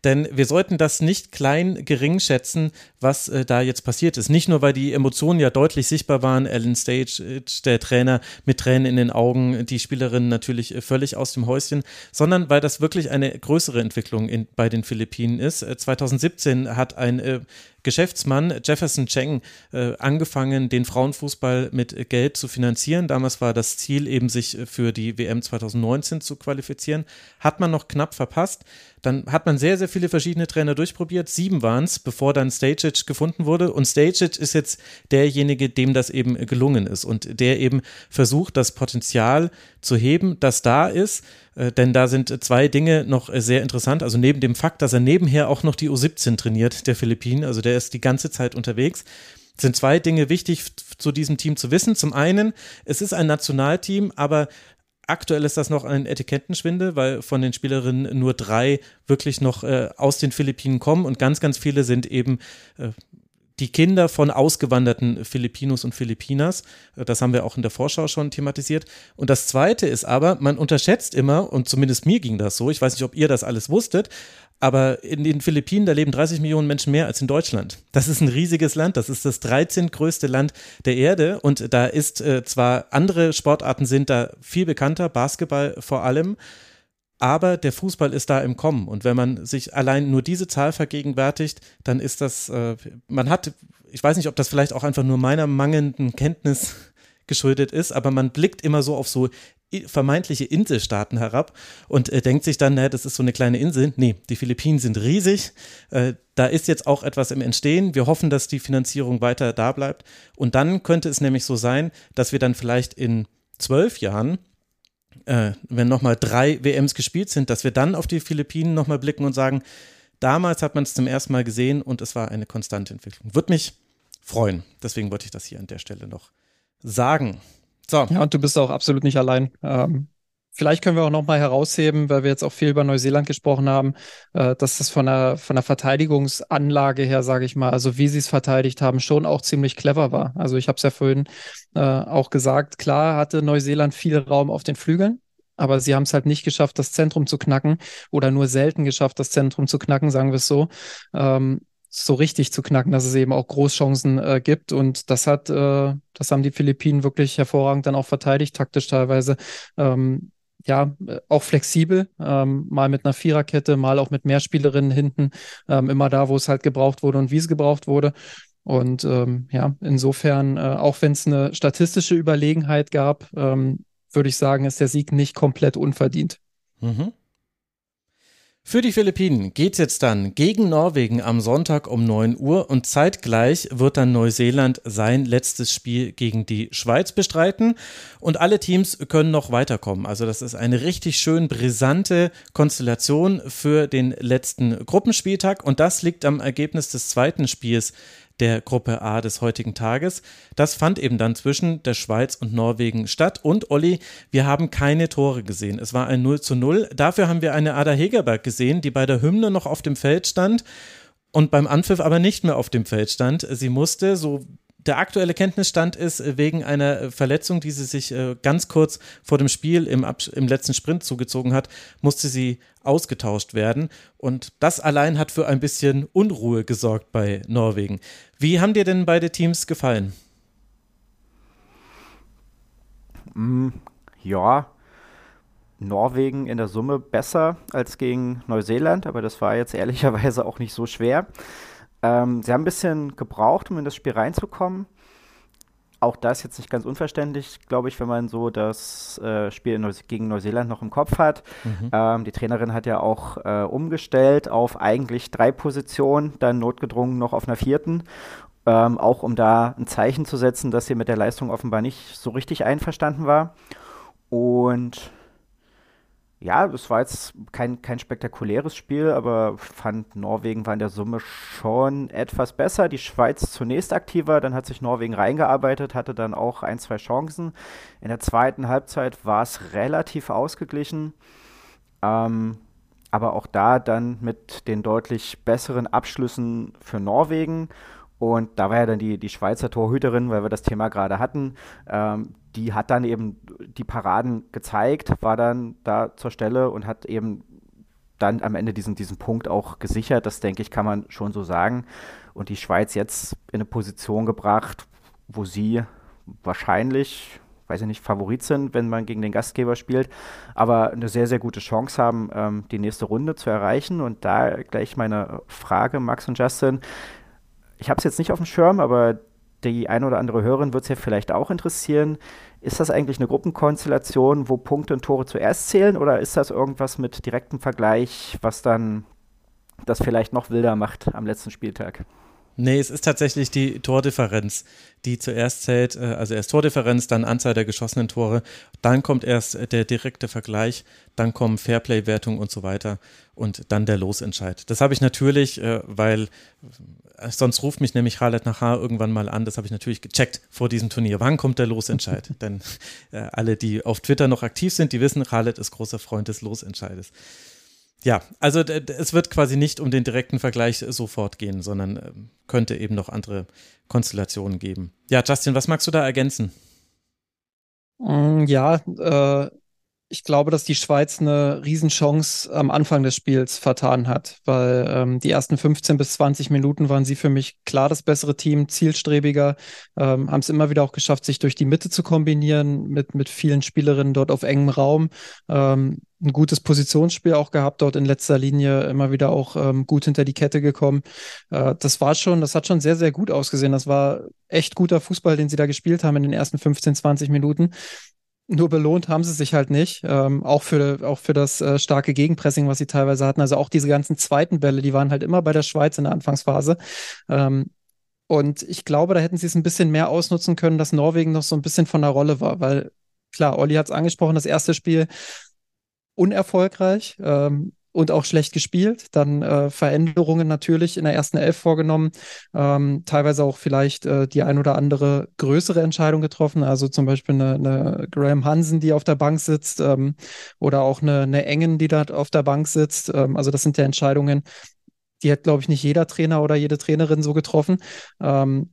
Denn wir sollten das nicht klein gering schätzen, was äh, da jetzt passiert ist. Nicht nur, weil die Emotionen ja deutlich sichtbar waren, Alan Stage, der Trainer mit Tränen in den Augen, die Spielerin natürlich äh, völlig aus dem Häuschen, sondern weil das wirklich eine größere Entwicklung in, bei den Philippinen ist. 2017 äh, hat ein äh, Geschäftsmann Jefferson Cheng äh, angefangen, den Frauenfußball mit Geld zu finanzieren. Damals war das Ziel eben, sich für die WM 2019 zu qualifizieren. Hat man noch knapp verpasst. Dann hat man sehr, sehr viele verschiedene Trainer durchprobiert. Sieben waren es, bevor dann Stagic gefunden wurde. Und Stagic ist jetzt derjenige, dem das eben gelungen ist und der eben versucht, das Potenzial zu heben, das da ist. Äh, denn da sind zwei Dinge noch sehr interessant. Also neben dem Fakt, dass er nebenher auch noch die U17 trainiert, der Philippinen, also der ist die ganze Zeit unterwegs sind zwei Dinge wichtig zu diesem Team zu wissen. Zum einen, es ist ein Nationalteam, aber Aktuell ist das noch ein Etikettenschwinde, weil von den Spielerinnen nur drei wirklich noch äh, aus den Philippinen kommen und ganz, ganz viele sind eben äh, die Kinder von ausgewanderten Filipinos und Filipinas. Äh, das haben wir auch in der Vorschau schon thematisiert. Und das Zweite ist aber, man unterschätzt immer, und zumindest mir ging das so, ich weiß nicht, ob ihr das alles wusstet, aber in den Philippinen, da leben 30 Millionen Menschen mehr als in Deutschland. Das ist ein riesiges Land. Das ist das 13. größte Land der Erde. Und da ist äh, zwar andere Sportarten sind da viel bekannter, Basketball vor allem. Aber der Fußball ist da im Kommen. Und wenn man sich allein nur diese Zahl vergegenwärtigt, dann ist das, äh, man hat, ich weiß nicht, ob das vielleicht auch einfach nur meiner mangelnden Kenntnis [LAUGHS] geschuldet ist, aber man blickt immer so auf so vermeintliche Inselstaaten herab und äh, denkt sich dann, naja, das ist so eine kleine Insel. Nee, die Philippinen sind riesig. Äh, da ist jetzt auch etwas im Entstehen. Wir hoffen, dass die Finanzierung weiter da bleibt. Und dann könnte es nämlich so sein, dass wir dann vielleicht in zwölf Jahren, äh, wenn nochmal drei WMs gespielt sind, dass wir dann auf die Philippinen nochmal blicken und sagen, damals hat man es zum ersten Mal gesehen und es war eine konstante Entwicklung. Würde mich freuen. Deswegen wollte ich das hier an der Stelle noch sagen. So. Ja, und du bist auch absolut nicht allein. Ähm, vielleicht können wir auch nochmal herausheben, weil wir jetzt auch viel über Neuseeland gesprochen haben, äh, dass das von der, von der Verteidigungsanlage her, sage ich mal, also wie sie es verteidigt haben, schon auch ziemlich clever war. Also ich habe es ja vorhin äh, auch gesagt, klar hatte Neuseeland viel Raum auf den Flügeln, aber sie haben es halt nicht geschafft, das Zentrum zu knacken oder nur selten geschafft, das Zentrum zu knacken, sagen wir es so. Ähm, so richtig zu knacken, dass es eben auch Großchancen äh, gibt. Und das hat, äh, das haben die Philippinen wirklich hervorragend dann auch verteidigt, taktisch teilweise. Ähm, ja, äh, auch flexibel, ähm, mal mit einer Viererkette, mal auch mit mehr Spielerinnen hinten, ähm, immer da, wo es halt gebraucht wurde und wie es gebraucht wurde. Und ähm, ja, insofern, äh, auch wenn es eine statistische Überlegenheit gab, ähm, würde ich sagen, ist der Sieg nicht komplett unverdient. Mhm. Für die Philippinen geht es jetzt dann gegen Norwegen am Sonntag um 9 Uhr und zeitgleich wird dann Neuseeland sein letztes Spiel gegen die Schweiz bestreiten und alle Teams können noch weiterkommen. Also das ist eine richtig schön brisante Konstellation für den letzten Gruppenspieltag und das liegt am Ergebnis des zweiten Spiels der Gruppe A des heutigen Tages. Das fand eben dann zwischen der Schweiz und Norwegen statt. Und Olli, wir haben keine Tore gesehen. Es war ein 0 zu 0. Dafür haben wir eine Ada Hegerberg gesehen, die bei der Hymne noch auf dem Feld stand und beim Anpfiff aber nicht mehr auf dem Feld stand. Sie musste, so der aktuelle Kenntnisstand ist, wegen einer Verletzung, die sie sich äh, ganz kurz vor dem Spiel im, im letzten Sprint zugezogen hat, musste sie ausgetauscht werden. Und das allein hat für ein bisschen Unruhe gesorgt bei Norwegen. Wie haben dir denn beide Teams gefallen? Mm, ja, Norwegen in der Summe besser als gegen Neuseeland, aber das war jetzt [LAUGHS] ehrlicherweise auch nicht so schwer. Ähm, sie haben ein bisschen gebraucht, um in das Spiel reinzukommen. Auch das jetzt nicht ganz unverständlich, glaube ich, wenn man so das äh, Spiel Neuse gegen Neuseeland noch im Kopf hat. Mhm. Ähm, die Trainerin hat ja auch äh, umgestellt auf eigentlich drei Positionen, dann notgedrungen noch auf einer vierten. Ähm, auch um da ein Zeichen zu setzen, dass sie mit der Leistung offenbar nicht so richtig einverstanden war. Und ja, es war jetzt kein, kein spektakuläres Spiel, aber fand Norwegen war in der Summe schon etwas besser. Die Schweiz zunächst aktiver, dann hat sich Norwegen reingearbeitet, hatte dann auch ein, zwei Chancen. In der zweiten Halbzeit war es relativ ausgeglichen. Ähm, aber auch da dann mit den deutlich besseren Abschlüssen für Norwegen. Und da war ja dann die, die Schweizer Torhüterin, weil wir das Thema gerade hatten, ähm, die hat dann eben die Paraden gezeigt, war dann da zur Stelle und hat eben dann am Ende diesen, diesen Punkt auch gesichert. Das denke ich, kann man schon so sagen. Und die Schweiz jetzt in eine Position gebracht, wo sie wahrscheinlich, weiß ich nicht, Favorit sind, wenn man gegen den Gastgeber spielt, aber eine sehr, sehr gute Chance haben, ähm, die nächste Runde zu erreichen. Und da gleich meine Frage, Max und Justin. Ich habe es jetzt nicht auf dem Schirm, aber die eine oder andere Hörerin wird es ja vielleicht auch interessieren. Ist das eigentlich eine Gruppenkonstellation, wo Punkte und Tore zuerst zählen oder ist das irgendwas mit direktem Vergleich, was dann das vielleicht noch wilder macht am letzten Spieltag? Nee, es ist tatsächlich die Tordifferenz, die zuerst zählt. Äh, also erst Tordifferenz, dann Anzahl der geschossenen Tore, dann kommt erst der direkte Vergleich, dann kommen Fairplay-Wertung und so weiter und dann der Losentscheid. Das habe ich natürlich, äh, weil äh, sonst ruft mich nämlich Khaled nachher irgendwann mal an. Das habe ich natürlich gecheckt vor diesem Turnier. Wann kommt der Losentscheid? [LAUGHS] Denn alle, die auf Twitter noch aktiv sind, die wissen, Khaled ist großer Freund des Losentscheides. Ja, also es wird quasi nicht um den direkten Vergleich sofort gehen, sondern äh, könnte eben noch andere Konstellationen geben. Ja, Justin, was magst du da ergänzen? Mm, ja, äh, ich glaube, dass die Schweiz eine Riesenchance am Anfang des Spiels vertan hat, weil ähm, die ersten 15 bis 20 Minuten waren sie für mich klar das bessere Team, zielstrebiger, ähm, haben es immer wieder auch geschafft, sich durch die Mitte zu kombinieren mit, mit vielen Spielerinnen dort auf engem Raum. Ähm, ein gutes Positionsspiel auch gehabt, dort in letzter Linie immer wieder auch ähm, gut hinter die Kette gekommen. Äh, das war schon, das hat schon sehr, sehr gut ausgesehen. Das war echt guter Fußball, den sie da gespielt haben in den ersten 15, 20 Minuten. Nur belohnt haben sie sich halt nicht. Ähm, auch für, auch für das äh, starke Gegenpressing, was sie teilweise hatten. Also auch diese ganzen zweiten Bälle, die waren halt immer bei der Schweiz in der Anfangsphase. Ähm, und ich glaube, da hätten sie es ein bisschen mehr ausnutzen können, dass Norwegen noch so ein bisschen von der Rolle war, weil klar, Olli hat es angesprochen, das erste Spiel unerfolgreich. Ähm, und auch schlecht gespielt. Dann äh, Veränderungen natürlich in der ersten Elf vorgenommen, ähm, teilweise auch vielleicht äh, die ein oder andere größere Entscheidung getroffen, also zum Beispiel eine, eine Graham Hansen, die auf der Bank sitzt, ähm, oder auch eine, eine Engen, die da auf der Bank sitzt. Ähm, also das sind ja Entscheidungen, die hat, glaube ich, nicht jeder Trainer oder jede Trainerin so getroffen. Ähm,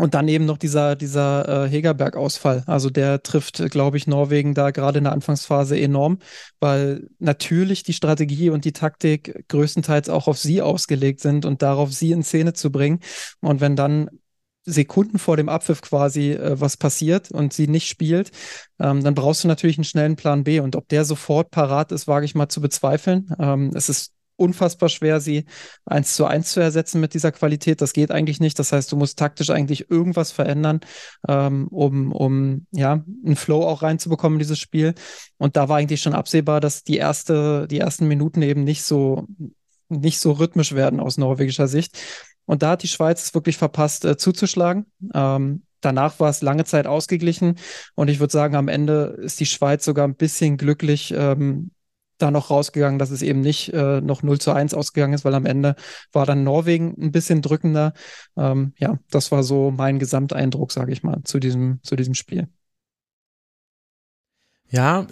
und dann eben noch dieser, dieser äh, Hegerberg-Ausfall. Also der trifft, glaube ich, Norwegen da gerade in der Anfangsphase enorm, weil natürlich die Strategie und die Taktik größtenteils auch auf sie ausgelegt sind und darauf sie in Szene zu bringen. Und wenn dann Sekunden vor dem Abpfiff quasi äh, was passiert und sie nicht spielt, ähm, dann brauchst du natürlich einen schnellen Plan B. Und ob der sofort parat ist, wage ich mal zu bezweifeln. Ähm, es ist unfassbar schwer, sie eins zu eins zu ersetzen mit dieser Qualität. Das geht eigentlich nicht. Das heißt, du musst taktisch eigentlich irgendwas verändern, ähm, um, um ja, einen Flow auch reinzubekommen in dieses Spiel. Und da war eigentlich schon absehbar, dass die erste, die ersten Minuten eben nicht so, nicht so rhythmisch werden aus norwegischer Sicht. Und da hat die Schweiz es wirklich verpasst, äh, zuzuschlagen. Ähm, danach war es lange Zeit ausgeglichen. Und ich würde sagen, am Ende ist die Schweiz sogar ein bisschen glücklich, ähm, da noch rausgegangen, dass es eben nicht äh, noch 0 zu 1 ausgegangen ist, weil am Ende war dann Norwegen ein bisschen drückender. Ähm, ja, das war so mein Gesamteindruck, sage ich mal, zu diesem, zu diesem Spiel. Ja,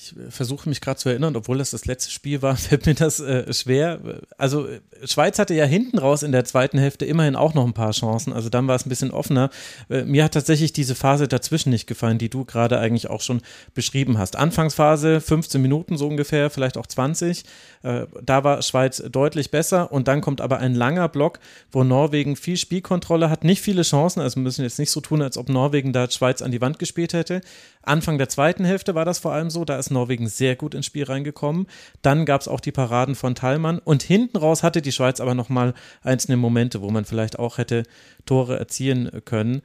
ich äh, versuche mich gerade zu erinnern, obwohl das das letzte Spiel war, [LAUGHS] fällt mir das äh, schwer. Also äh, Schweiz hatte ja hinten raus in der zweiten Hälfte immerhin auch noch ein paar Chancen. Also dann war es ein bisschen offener. Äh, mir hat tatsächlich diese Phase dazwischen nicht gefallen, die du gerade eigentlich auch schon beschrieben hast. Anfangsphase 15 Minuten so ungefähr, vielleicht auch 20. Äh, da war Schweiz deutlich besser und dann kommt aber ein langer Block, wo Norwegen viel Spielkontrolle hat, nicht viele Chancen. Also müssen jetzt nicht so tun, als ob Norwegen da Schweiz an die Wand gespielt hätte. Anfang der zweiten Hälfte war das vor allem so. Da ist Norwegen sehr gut ins Spiel reingekommen. Dann gab es auch die Paraden von Thalmann und hinten raus hatte die Schweiz aber nochmal einzelne Momente, wo man vielleicht auch hätte Tore erzielen können.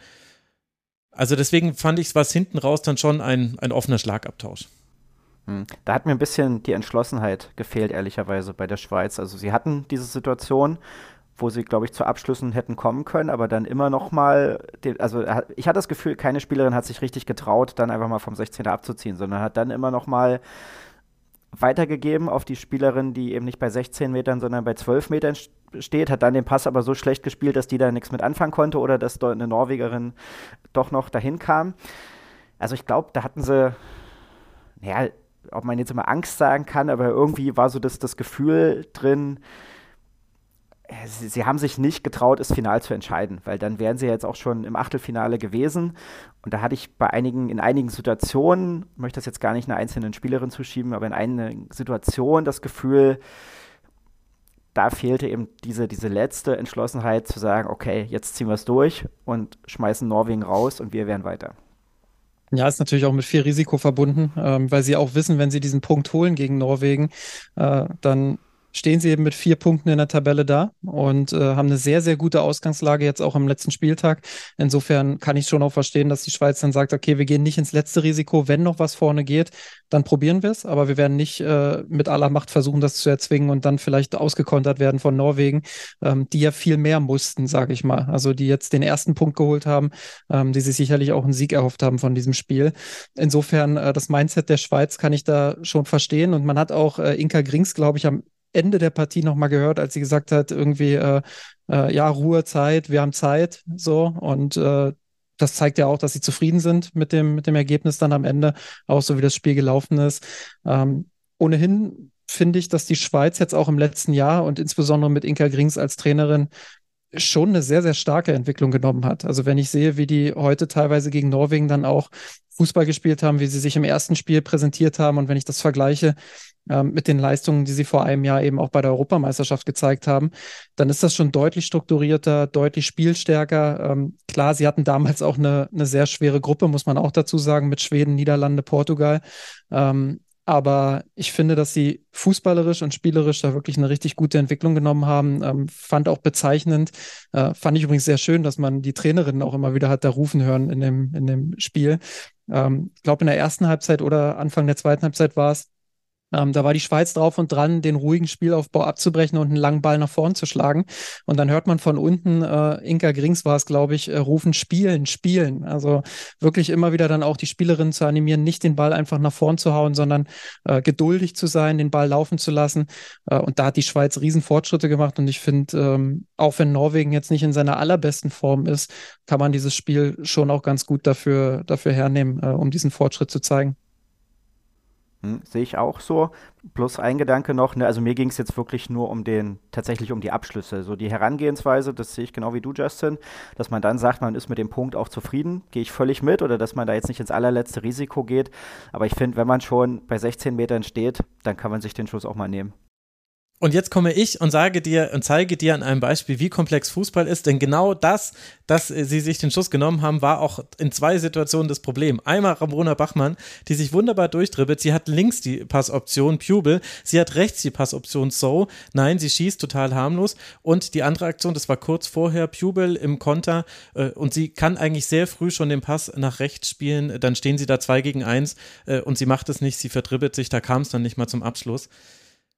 Also deswegen fand ich es was hinten raus dann schon ein, ein offener Schlagabtausch. Hm. Da hat mir ein bisschen die Entschlossenheit gefehlt, ehrlicherweise, bei der Schweiz. Also sie hatten diese Situation, wo sie, glaube ich, zu Abschlüssen hätten kommen können, aber dann immer noch mal, also ich hatte das Gefühl, keine Spielerin hat sich richtig getraut, dann einfach mal vom 16er abzuziehen, sondern hat dann immer noch mal weitergegeben auf die Spielerin, die eben nicht bei 16 Metern, sondern bei 12 Metern steht, hat dann den Pass aber so schlecht gespielt, dass die da nichts mit anfangen konnte oder dass dort eine Norwegerin doch noch dahin kam. Also ich glaube, da hatten sie, naja, ob man jetzt immer Angst sagen kann, aber irgendwie war so das, das Gefühl drin, sie, sie, haben sich nicht getraut, das Final zu entscheiden, weil dann wären sie jetzt auch schon im Achtelfinale gewesen. Und da hatte ich bei einigen, in einigen Situationen, möchte das jetzt gar nicht einer einzelnen Spielerin zuschieben, aber in einer Situation das Gefühl, da fehlte eben diese, diese letzte Entschlossenheit zu sagen, okay, jetzt ziehen wir es durch und schmeißen Norwegen raus und wir wären weiter. Ja, ist natürlich auch mit viel Risiko verbunden, ähm, weil sie auch wissen, wenn sie diesen Punkt holen gegen Norwegen, äh, dann stehen sie eben mit vier Punkten in der Tabelle da und äh, haben eine sehr, sehr gute Ausgangslage jetzt auch am letzten Spieltag. Insofern kann ich schon auch verstehen, dass die Schweiz dann sagt, okay, wir gehen nicht ins letzte Risiko. Wenn noch was vorne geht, dann probieren wir es. Aber wir werden nicht äh, mit aller Macht versuchen, das zu erzwingen und dann vielleicht ausgekontert werden von Norwegen, ähm, die ja viel mehr mussten, sage ich mal. Also die jetzt den ersten Punkt geholt haben, ähm, die sich sicherlich auch einen Sieg erhofft haben von diesem Spiel. Insofern, äh, das Mindset der Schweiz kann ich da schon verstehen. Und man hat auch äh, Inka Grings, glaube ich, am Ende der Partie nochmal gehört, als sie gesagt hat, irgendwie, äh, äh, ja, Ruhezeit, wir haben Zeit, so. Und äh, das zeigt ja auch, dass sie zufrieden sind mit dem, mit dem Ergebnis dann am Ende, auch so wie das Spiel gelaufen ist. Ähm, ohnehin finde ich, dass die Schweiz jetzt auch im letzten Jahr und insbesondere mit Inka Grings als Trainerin schon eine sehr, sehr starke Entwicklung genommen hat. Also wenn ich sehe, wie die heute teilweise gegen Norwegen dann auch Fußball gespielt haben, wie sie sich im ersten Spiel präsentiert haben und wenn ich das vergleiche ähm, mit den Leistungen, die sie vor einem Jahr eben auch bei der Europameisterschaft gezeigt haben, dann ist das schon deutlich strukturierter, deutlich spielstärker. Ähm, klar, sie hatten damals auch eine, eine sehr schwere Gruppe, muss man auch dazu sagen, mit Schweden, Niederlande, Portugal. Ähm, aber ich finde, dass sie fußballerisch und spielerisch da wirklich eine richtig gute Entwicklung genommen haben. Ähm, fand auch bezeichnend. Äh, fand ich übrigens sehr schön, dass man die Trainerin auch immer wieder hat da rufen hören in dem, in dem Spiel. Ähm, ich glaube, in der ersten Halbzeit oder Anfang der zweiten Halbzeit war es, ähm, da war die Schweiz drauf und dran, den ruhigen Spielaufbau abzubrechen und einen langen Ball nach vorn zu schlagen. Und dann hört man von unten, äh, Inka Grings war es, glaube ich, äh, rufen, spielen, spielen. Also wirklich immer wieder dann auch die Spielerinnen zu animieren, nicht den Ball einfach nach vorn zu hauen, sondern äh, geduldig zu sein, den Ball laufen zu lassen. Äh, und da hat die Schweiz Riesenfortschritte gemacht. Und ich finde, ähm, auch wenn Norwegen jetzt nicht in seiner allerbesten Form ist, kann man dieses Spiel schon auch ganz gut dafür, dafür hernehmen, äh, um diesen Fortschritt zu zeigen. Hm, sehe ich auch so. Plus ein Gedanke noch, ne, also mir ging es jetzt wirklich nur um den, tatsächlich um die Abschlüsse. So die Herangehensweise, das sehe ich genau wie du, Justin, dass man dann sagt, man ist mit dem Punkt auch zufrieden, gehe ich völlig mit, oder dass man da jetzt nicht ins allerletzte Risiko geht. Aber ich finde, wenn man schon bei 16 Metern steht, dann kann man sich den Schuss auch mal nehmen. Und jetzt komme ich und sage dir und zeige dir an einem Beispiel, wie komplex Fußball ist, denn genau das, dass sie sich den Schuss genommen haben, war auch in zwei Situationen das Problem. Einmal Ramona Bachmann, die sich wunderbar durchdribbelt. Sie hat links die Passoption Pubel, sie hat rechts die Passoption So. Nein, sie schießt total harmlos. Und die andere Aktion, das war kurz vorher Pubel im Konter äh, und sie kann eigentlich sehr früh schon den Pass nach rechts spielen. Dann stehen sie da zwei gegen eins äh, und sie macht es nicht, sie verdribbelt sich, da kam es dann nicht mal zum Abschluss.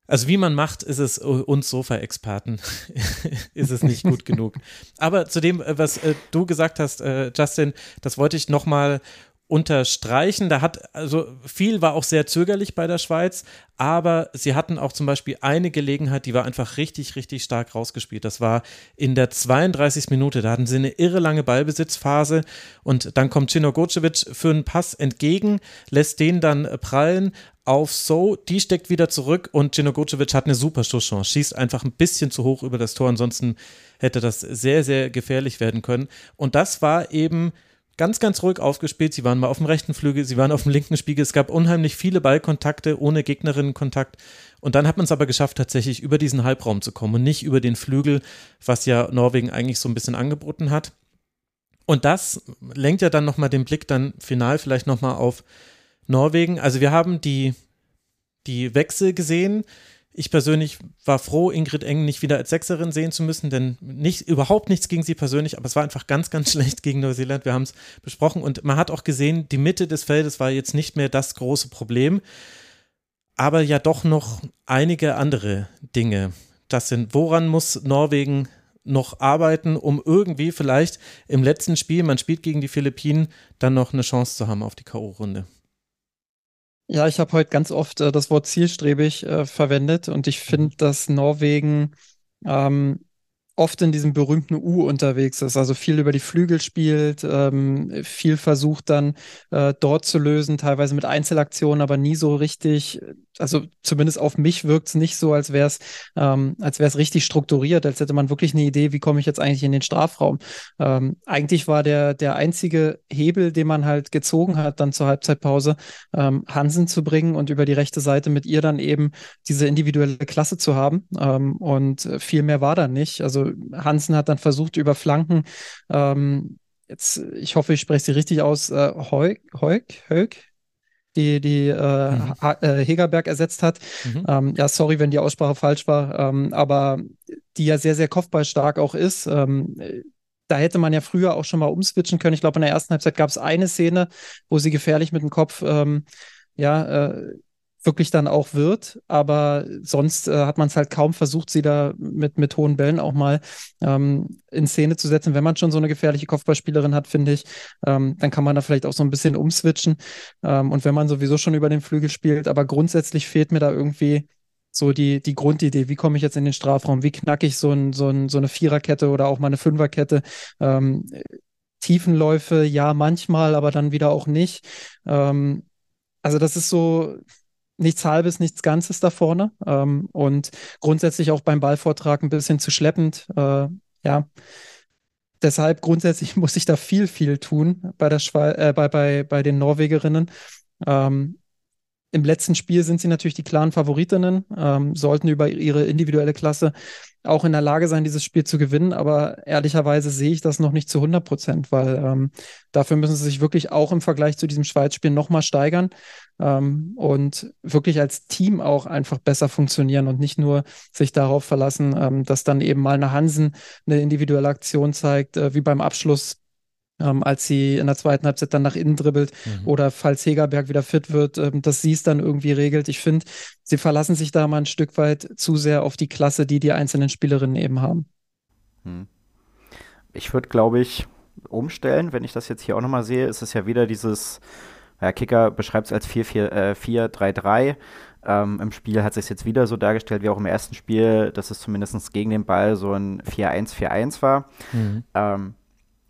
Also wie man macht, ist es uns Sofa-Experten, [LAUGHS] ist es nicht gut genug. Aber zu dem, äh, was äh, du gesagt hast, äh, Justin, das wollte ich nochmal unterstreichen. Da hat, also viel war auch sehr zögerlich bei der Schweiz, aber sie hatten auch zum Beispiel eine Gelegenheit, die war einfach richtig, richtig stark rausgespielt. Das war in der 32. Minute. Da hatten sie eine irre lange Ballbesitzphase und dann kommt Cinogocevic für einen Pass entgegen, lässt den dann prallen auf So, die steckt wieder zurück und Cinogocevic hat eine super Schusschance, schießt einfach ein bisschen zu hoch über das Tor, ansonsten hätte das sehr, sehr gefährlich werden können. Und das war eben ganz, ganz ruhig aufgespielt. Sie waren mal auf dem rechten Flügel, sie waren auf dem linken Spiegel. Es gab unheimlich viele Ballkontakte ohne Gegnerinnenkontakt. Und dann hat man es aber geschafft, tatsächlich über diesen Halbraum zu kommen und nicht über den Flügel, was ja Norwegen eigentlich so ein bisschen angeboten hat. Und das lenkt ja dann nochmal den Blick dann final vielleicht nochmal auf Norwegen. Also wir haben die, die Wechsel gesehen Ich persönlich war froh, Ingrid Eng nicht wieder als Sechserin sehen zu müssen, denn nicht, überhaupt nichts gegen sie persönlich, aber es war einfach ganz, ganz [LAUGHS] schlecht gegen Neuseeland. Wir haben es besprochen und man hat auch gesehen, die Mitte des Feldes war jetzt nicht mehr das große Problem, aber ja doch noch einige andere Dinge. Das sind, woran muss Norwegen noch arbeiten, um irgendwie vielleicht im letzten Spiel, man spielt gegen die Philippinen, dann noch eine Chance zu haben auf die K.O.-Runde? Ja, ich habe heute ganz oft äh, das Wort zielstrebig äh, verwendet und ich finde, mhm. dass Norwegen ähm, oft in diesem berühmten U unterwegs ist, also viel über die Flügel spielt, ähm, viel versucht dann äh, dort zu lösen, teilweise mit Einzelaktionen, aber nie so richtig, also zumindest auf mich wirkt es nicht so, als wäre es ähm, richtig strukturiert, als hätte man wirklich eine Idee, wie komme ich jetzt eigentlich in den Strafraum. Ähm, eigentlich war der, der einzige Hebel, den man halt gezogen hat, dann zur Halbzeitpause, ähm, Hansen zu bringen und über die rechte Seite mit ihr dann eben diese individuelle Klasse zu haben. Ähm, und viel mehr war da nicht. Also Hansen hat dann versucht, über Flanken, ähm, jetzt, ich hoffe, ich spreche sie richtig aus, äh, Heuk, Heuk, Heuk, die, die äh, mhm. äh, Hegerberg ersetzt hat. Mhm. Ähm, ja, sorry, wenn die Aussprache falsch war, ähm, aber die ja sehr, sehr kopfballstark auch ist. Ähm, da hätte man ja früher auch schon mal umswitchen können. Ich glaube, in der ersten Halbzeit gab es eine Szene, wo sie gefährlich mit dem Kopf ähm, ja, äh, wirklich dann auch wird. Aber sonst äh, hat man es halt kaum versucht, sie da mit, mit hohen Bällen auch mal ähm, in Szene zu setzen. Wenn man schon so eine gefährliche Kopfballspielerin hat, finde ich, ähm, dann kann man da vielleicht auch so ein bisschen umswitchen. Ähm, und wenn man sowieso schon über den Flügel spielt, aber grundsätzlich fehlt mir da irgendwie so die, die Grundidee, wie komme ich jetzt in den Strafraum, wie knacke ich so, ein, so, ein, so eine Viererkette oder auch mal eine Fünferkette. Ähm, Tiefenläufe, ja, manchmal, aber dann wieder auch nicht. Ähm, also das ist so, nichts Halbes, nichts Ganzes da vorne. Ähm, und grundsätzlich auch beim Ballvortrag ein bisschen zu schleppend. Äh, ja. Deshalb grundsätzlich [LAUGHS] muss ich da viel, viel tun bei, der Schwe äh, bei, bei, bei den Norwegerinnen. Ähm, Im letzten Spiel sind sie natürlich die klaren Favoritinnen, ähm, sollten über ihre individuelle Klasse auch in der Lage sein, dieses Spiel zu gewinnen. Aber ehrlicherweise sehe ich das noch nicht zu 100 Prozent, weil ähm, dafür müssen sie sich wirklich auch im Vergleich zu diesem Schweiz-Spiel nochmal steigern ähm, und wirklich als Team auch einfach besser funktionieren und nicht nur sich darauf verlassen, ähm, dass dann eben mal eine Hansen eine individuelle Aktion zeigt, äh, wie beim Abschluss ähm, als sie in der zweiten Halbzeit dann nach innen dribbelt mhm. oder falls Hegerberg wieder fit wird, ähm, dass sie es dann irgendwie regelt. Ich finde, sie verlassen sich da mal ein Stück weit zu sehr auf die Klasse, die die einzelnen Spielerinnen eben haben. Hm. Ich würde, glaube ich, umstellen, wenn ich das jetzt hier auch nochmal sehe, ist es ja wieder dieses, ja, Kicker beschreibt es als 4-4-3-3. Äh, ähm, Im Spiel hat sich jetzt wieder so dargestellt wie auch im ersten Spiel, dass es zumindest gegen den Ball so ein 4-1-4-1 war. Mhm. Ähm,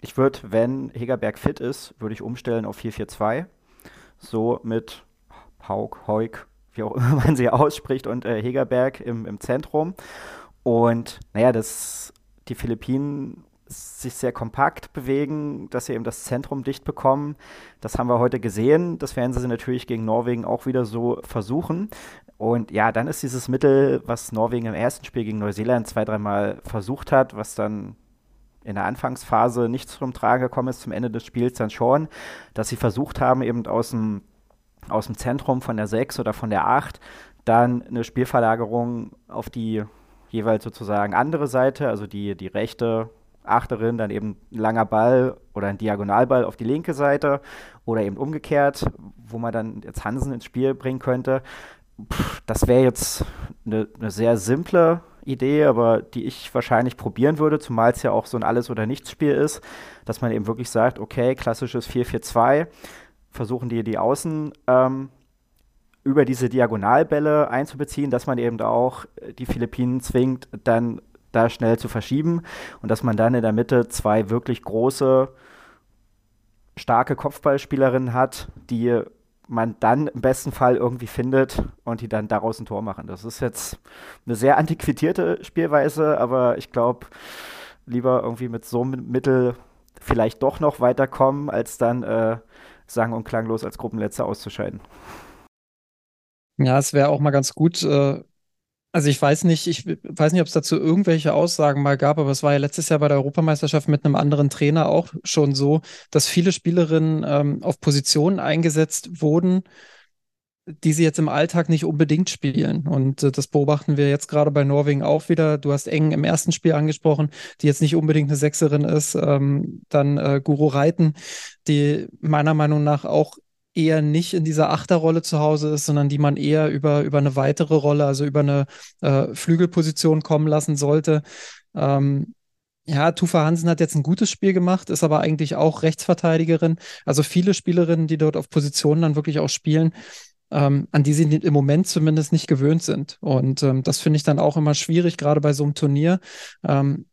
ich würde, wenn Hegerberg fit ist, würde ich umstellen auf 4-4-2. So mit Haug, Heuk, wie auch [LAUGHS] immer man sie ausspricht, und äh, Hegerberg im, im Zentrum. Und naja, dass die Philippinen sich sehr kompakt bewegen, dass sie eben das Zentrum dicht bekommen. Das haben wir heute gesehen. Das werden sie natürlich gegen Norwegen auch wieder so versuchen. Und ja, dann ist dieses Mittel, was Norwegen im ersten Spiel gegen Neuseeland zwei, dreimal versucht hat, was dann in der Anfangsphase nicht zum Tragen gekommen ist, zum Ende des Spiels dann schon, dass sie versucht haben, eben aus dem, aus dem Zentrum von der 6 oder von der 8 dann eine Spielverlagerung auf die jeweils sozusagen andere Seite, also die, die rechte Achterin, dann eben ein langer Ball oder ein Diagonalball auf die linke Seite oder eben umgekehrt, wo man dann jetzt Hansen ins Spiel bringen könnte. Pff, das wäre jetzt eine, eine sehr simple Idee, aber die ich wahrscheinlich probieren würde, zumal es ja auch so ein Alles- oder Nichts-Spiel ist, dass man eben wirklich sagt, okay, klassisches 4-4-2, versuchen die die Außen ähm, über diese Diagonalbälle einzubeziehen, dass man eben auch die Philippinen zwingt, dann da schnell zu verschieben und dass man dann in der Mitte zwei wirklich große, starke Kopfballspielerinnen hat, die man dann im besten Fall irgendwie findet und die dann daraus ein Tor machen. Das ist jetzt eine sehr antiquierte Spielweise, aber ich glaube, lieber irgendwie mit so einem Mittel vielleicht doch noch weiterkommen, als dann äh, sang- und klanglos als Gruppenletzter auszuscheiden. Ja, es wäre auch mal ganz gut, äh, also ich weiß nicht, ich weiß nicht, ob es dazu irgendwelche Aussagen mal gab, aber es war ja letztes Jahr bei der Europameisterschaft mit einem anderen Trainer auch schon so, dass viele Spielerinnen ähm, auf Positionen eingesetzt wurden, die sie jetzt im Alltag nicht unbedingt spielen. Und äh, das beobachten wir jetzt gerade bei Norwegen auch wieder. Du hast Eng im ersten Spiel angesprochen, die jetzt nicht unbedingt eine Sechserin ist. Ähm, dann äh, Guru Reiten, die meiner Meinung nach auch eher nicht in dieser Achterrolle zu Hause ist, sondern die man eher über, über eine weitere Rolle, also über eine äh, Flügelposition kommen lassen sollte. Ähm, ja, Tufa Hansen hat jetzt ein gutes Spiel gemacht, ist aber eigentlich auch Rechtsverteidigerin. Also viele Spielerinnen, die dort auf Positionen dann wirklich auch spielen, ähm, an die sie im Moment zumindest nicht gewöhnt sind. Und ähm, das finde ich dann auch immer schwierig, gerade bei so einem Turnier. Ähm,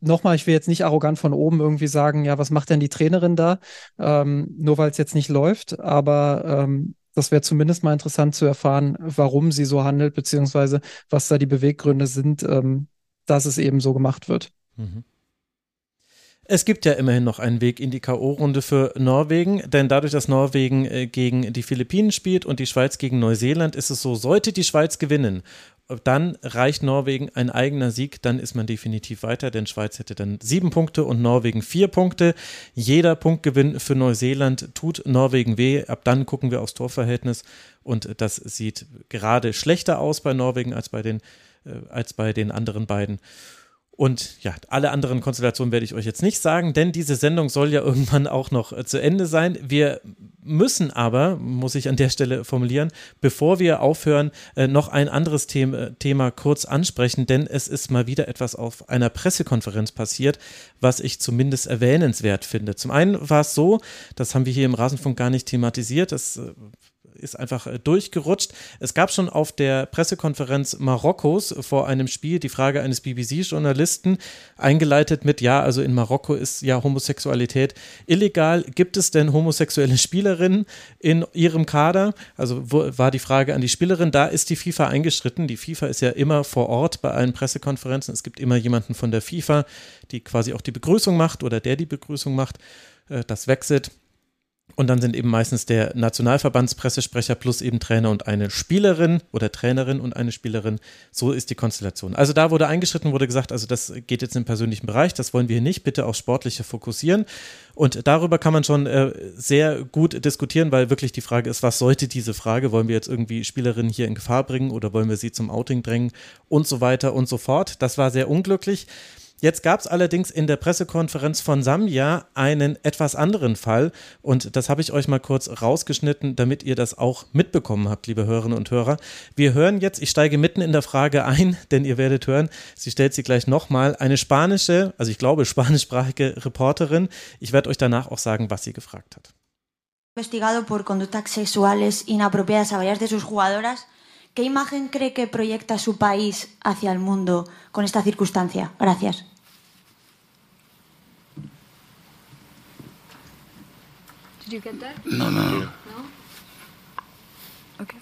Nochmal, ich will jetzt nicht arrogant von oben irgendwie sagen, ja, was macht denn die Trainerin da? Ähm, nur weil es jetzt nicht läuft, aber ähm, das wäre zumindest mal interessant zu erfahren, warum sie so handelt, beziehungsweise was da die Beweggründe sind, ähm, dass es eben so gemacht wird. Mhm. Es gibt ja immerhin noch einen Weg in die K.O.-Runde für Norwegen, denn dadurch, dass Norwegen äh, gegen die Philippinen spielt und die Schweiz gegen Neuseeland, ist es so, sollte die Schweiz gewinnen, dann reicht Norwegen ein eigener Sieg, dann ist man definitiv weiter, denn Schweiz hätte dann sieben Punkte und Norwegen vier Punkte. Jeder Punktgewinn für Neuseeland tut Norwegen weh. Ab dann gucken wir aufs Torverhältnis und das sieht gerade schlechter aus bei Norwegen als bei den, äh, als bei den anderen beiden. Und ja, alle anderen Konstellationen werde ich euch jetzt nicht sagen, denn diese Sendung soll ja irgendwann auch noch äh, zu Ende sein. Wir müssen aber, muss ich an der Stelle formulieren, bevor wir aufhören, äh, noch ein anderes Thema, Thema kurz ansprechen, denn es ist mal wieder etwas auf einer Pressekonferenz passiert, was ich zumindest erwähnenswert finde. Zum einen war es so, das haben wir hier im Rasenfunk gar nicht thematisiert, das äh, ist einfach äh, durchgerutscht. Es gab schon auf der Pressekonferenz Marokkos vor einem Spiel die Frage eines BBC-Journalisten, eingeleitet mit, ja, also in Marokko ist ja Homosexualität illegal. Gibt es denn homosexuelle Spielerinnen in ihrem Kader? Also wo, war die Frage an die Spielerin. Da ist die FIFA eingeschritten. Die FIFA ist ja immer vor Ort bei allen Pressekonferenzen. Es gibt immer jemanden von der FIFA, die quasi auch die Begrüßung macht oder der die Begrüßung macht. Äh, das wechselt. Und dann sind eben meistens der Nationalverbandspressesprecher plus eben Trainer und eine Spielerin oder Trainerin und eine Spielerin. So ist die Konstellation. Also da wurde eingeschritten, wurde gesagt, also das geht jetzt im persönlichen Bereich, das wollen wir hier nicht, bitte auf Sportliche fokussieren. Und darüber kann man schon äh, sehr gut diskutieren, weil wirklich die Frage ist, was sollte diese Frage? Wollen wir jetzt irgendwie Spielerinnen hier in Gefahr bringen oder wollen wir sie zum Outing drängen und so weiter und so fort? Das war sehr unglücklich. Jetzt gab es allerdings in der Pressekonferenz von Sambia einen etwas anderen Fall und das habe ich euch mal kurz rausgeschnitten, damit ihr das auch mitbekommen habt, liebe Hörerinnen und Hörer. Wir hören jetzt, ich steige mitten in der Frage ein, [LAUGHS] denn ihr werdet hören, sie stellt sie gleich nochmal, eine spanische, also ich glaube spanischsprachige Reporterin. Ich werde euch danach auch sagen, was sie gefragt hat. Investigado por conductas sexuales inapropiadas a varias de sus jugadoras. ¿Qué imagen cree que proyecta su país hacia el mundo con esta circunstancia? Gracias. Did you get that? No, no. no? Okay.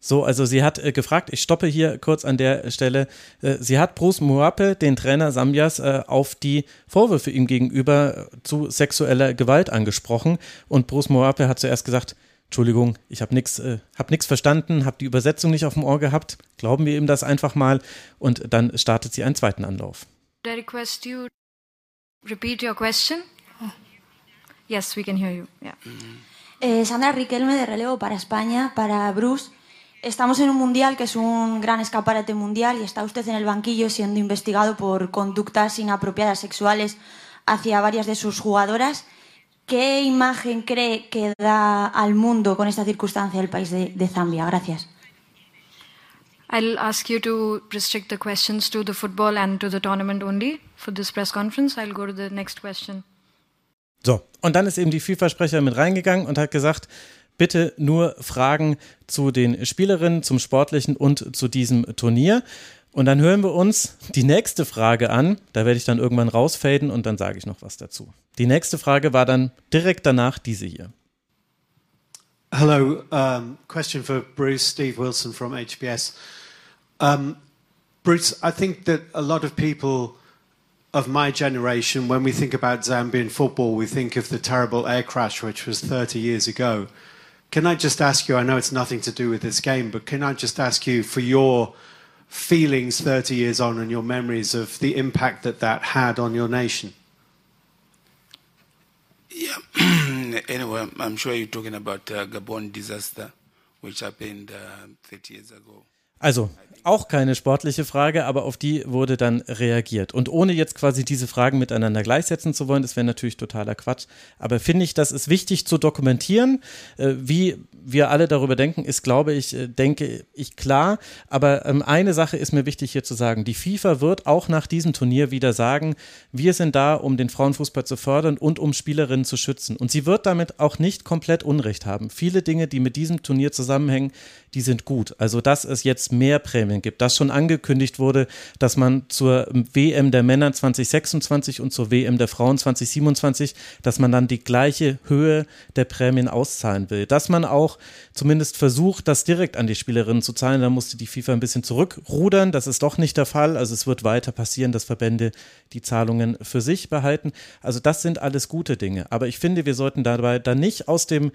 So, also sie hat äh, gefragt, ich stoppe hier kurz an der Stelle, äh, sie hat Bruce Muape, den Trainer Sambias, äh, auf die Vorwürfe ihm gegenüber äh, zu sexueller Gewalt angesprochen und Bruce Muape hat zuerst gesagt, Entschuldigung, ich habe nichts äh, hab verstanden, habe die Übersetzung nicht auf dem Ohr gehabt. Glauben wir ihm das einfach mal und dann startet sie einen zweiten Anlauf. I request you repeat your question. Yes, we can hear you. Yeah. Eh, Sandra Riquelme de relevo para España, para Bruce. Estamos en un mundial que es un gran escaparate mundial y está usted en el banquillo siendo investigado por conductas inapropiadas sexuales hacia varias de sus jugadoras. ¿Qué imagen cree que da al mundo con esta circunstancia el país de, de Zambia? Gracias. I'll ask you to restrict the questions to the football and to the tournament only for this press conference. I'll go to the next question. So, und dann ist eben die FIFA-Sprecher mit reingegangen und hat gesagt, bitte nur Fragen zu den Spielerinnen, zum Sportlichen und zu diesem Turnier. Und dann hören wir uns die nächste Frage an. Da werde ich dann irgendwann rausfaden und dann sage ich noch was dazu. Die nächste Frage war dann direkt danach diese hier. Hello, um, question for Bruce, Steve Wilson from HBS. Um, Bruce, I think that a lot of people of my generation, when we think about Zambian football, we think of the terrible air crash, which was 30 years ago. Can I just ask you, I know it's nothing to do with this game, but can I just ask you for your feelings 30 years on and your memories of the impact that that had on your nation? Yeah, [CLEARS THROAT] anyway, I'm sure you're talking about uh, Gabon disaster, which happened uh, 30 years ago. Also, auch keine sportliche Frage, aber auf die wurde dann reagiert. Und ohne jetzt quasi diese Fragen miteinander gleichsetzen zu wollen, das wäre natürlich totaler Quatsch. Aber finde ich, das ist wichtig zu dokumentieren. Äh, wie wir alle darüber denken, ist, glaube ich, äh, denke ich klar. Aber ähm, eine Sache ist mir wichtig hier zu sagen. Die FIFA wird auch nach diesem Turnier wieder sagen, wir sind da, um den Frauenfußball zu fördern und um Spielerinnen zu schützen. Und sie wird damit auch nicht komplett Unrecht haben. Viele Dinge, die mit diesem Turnier zusammenhängen, die sind gut. Also, dass es jetzt mehr Prämien gibt, dass schon angekündigt wurde, dass man zur WM der Männer 2026 und zur WM der Frauen 2027, dass man dann die gleiche Höhe der Prämien auszahlen will. Dass man auch zumindest versucht, das direkt an die Spielerinnen zu zahlen. Da musste die FIFA ein bisschen zurückrudern. Das ist doch nicht der Fall. Also, es wird weiter passieren, dass Verbände die Zahlungen für sich behalten. Also, das sind alles gute Dinge. Aber ich finde, wir sollten dabei dann nicht aus dem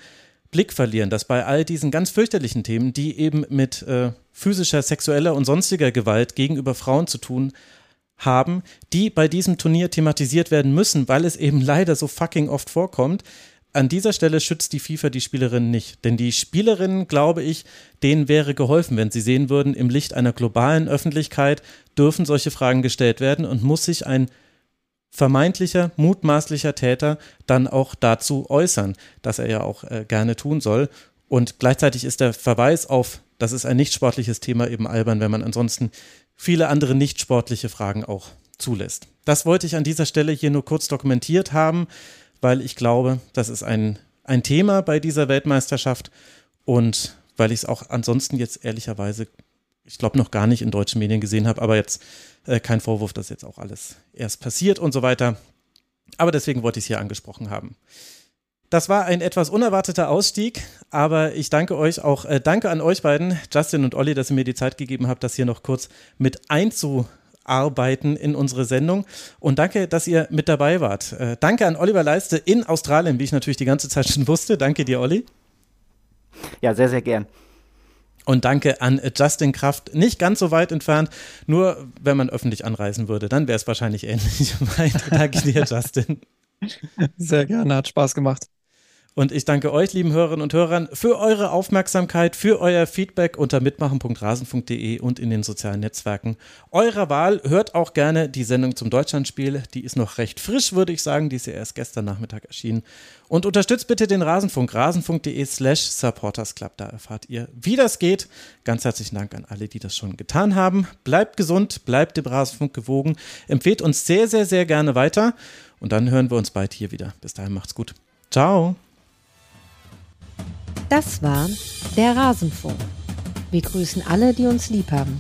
Blick verlieren, dass bei all diesen ganz fürchterlichen Themen, die eben mit äh, physischer, sexueller und sonstiger Gewalt gegenüber Frauen zu tun haben, die bei diesem Turnier thematisiert werden müssen, weil es eben [LAUGHS] leider so fucking oft vorkommt. An dieser Stelle schützt die FIFA die Spielerinnen nicht. Denn die Spielerinnen, glaube ich, denen wäre geholfen, wenn sie sehen würden, im Licht einer globalen Öffentlichkeit dürfen solche Fragen gestellt werden und muss sich ein vermeintlicher, mutmaßlicher Täter dann auch dazu äußern, dass er ja auch äh, gerne tun soll. Und gleichzeitig ist der Verweis auf, das ist ein nicht sportliches Thema, eben albern, wenn man ansonsten viele andere nicht sportliche Fragen auch zulässt. Das wollte ich an dieser Stelle hier nur kurz dokumentiert haben, weil ich glaube, das ist ein, ein Thema bei dieser Weltmeisterschaft und weil ich es auch ansonsten jetzt ehrlicherweise, ich glaube, noch gar nicht in deutschen Medien gesehen habe, aber jetzt äh, kein Vorwurf, dass jetzt auch alles erst passiert und so weiter. Aber deswegen wollte ich es hier angesprochen haben. Das war ein etwas unerwarteter Ausstieg, aber ich danke euch auch, äh, danke an euch beiden, Justin und Olli, dass ihr mir die Zeit gegeben habt, das hier noch kurz mit einzuarbeiten in unsere Sendung. Und danke, dass ihr mit dabei wart. Äh, danke an Oliver Leiste in Australien, wie ich natürlich die ganze Zeit schon wusste. Danke dir, Olli. Ja, sehr, sehr gern. Und danke an Justin Kraft, nicht ganz so weit entfernt, nur wenn man öffentlich anreisen würde, dann wäre es wahrscheinlich ähnlich weit. [LAUGHS] danke dir, Justin. Sehr gerne, hat Spaß gemacht. Und ich danke euch, lieben Hörerinnen und Hörern, für eure Aufmerksamkeit, für euer Feedback unter mitmachen.rasen.de und in den sozialen Netzwerken eurer Wahl. Hört auch gerne die Sendung zum Deutschlandspiel. Die ist noch recht frisch, würde ich sagen. Die ist ja erst gestern Nachmittag erschienen. Und unterstützt bitte den Rasenfunk, rasen.de slash supportersclub. Da erfahrt ihr, wie das geht. Ganz herzlichen Dank an alle, die das schon getan haben. Bleibt gesund, bleibt dem Rasenfunk gewogen. Empfehlt uns sehr, sehr, sehr gerne weiter. Und dann hören wir uns bald hier wieder. Bis dahin macht's gut. Ciao. Das war der Rasenfunk. Wir grüßen alle, die uns lieb haben.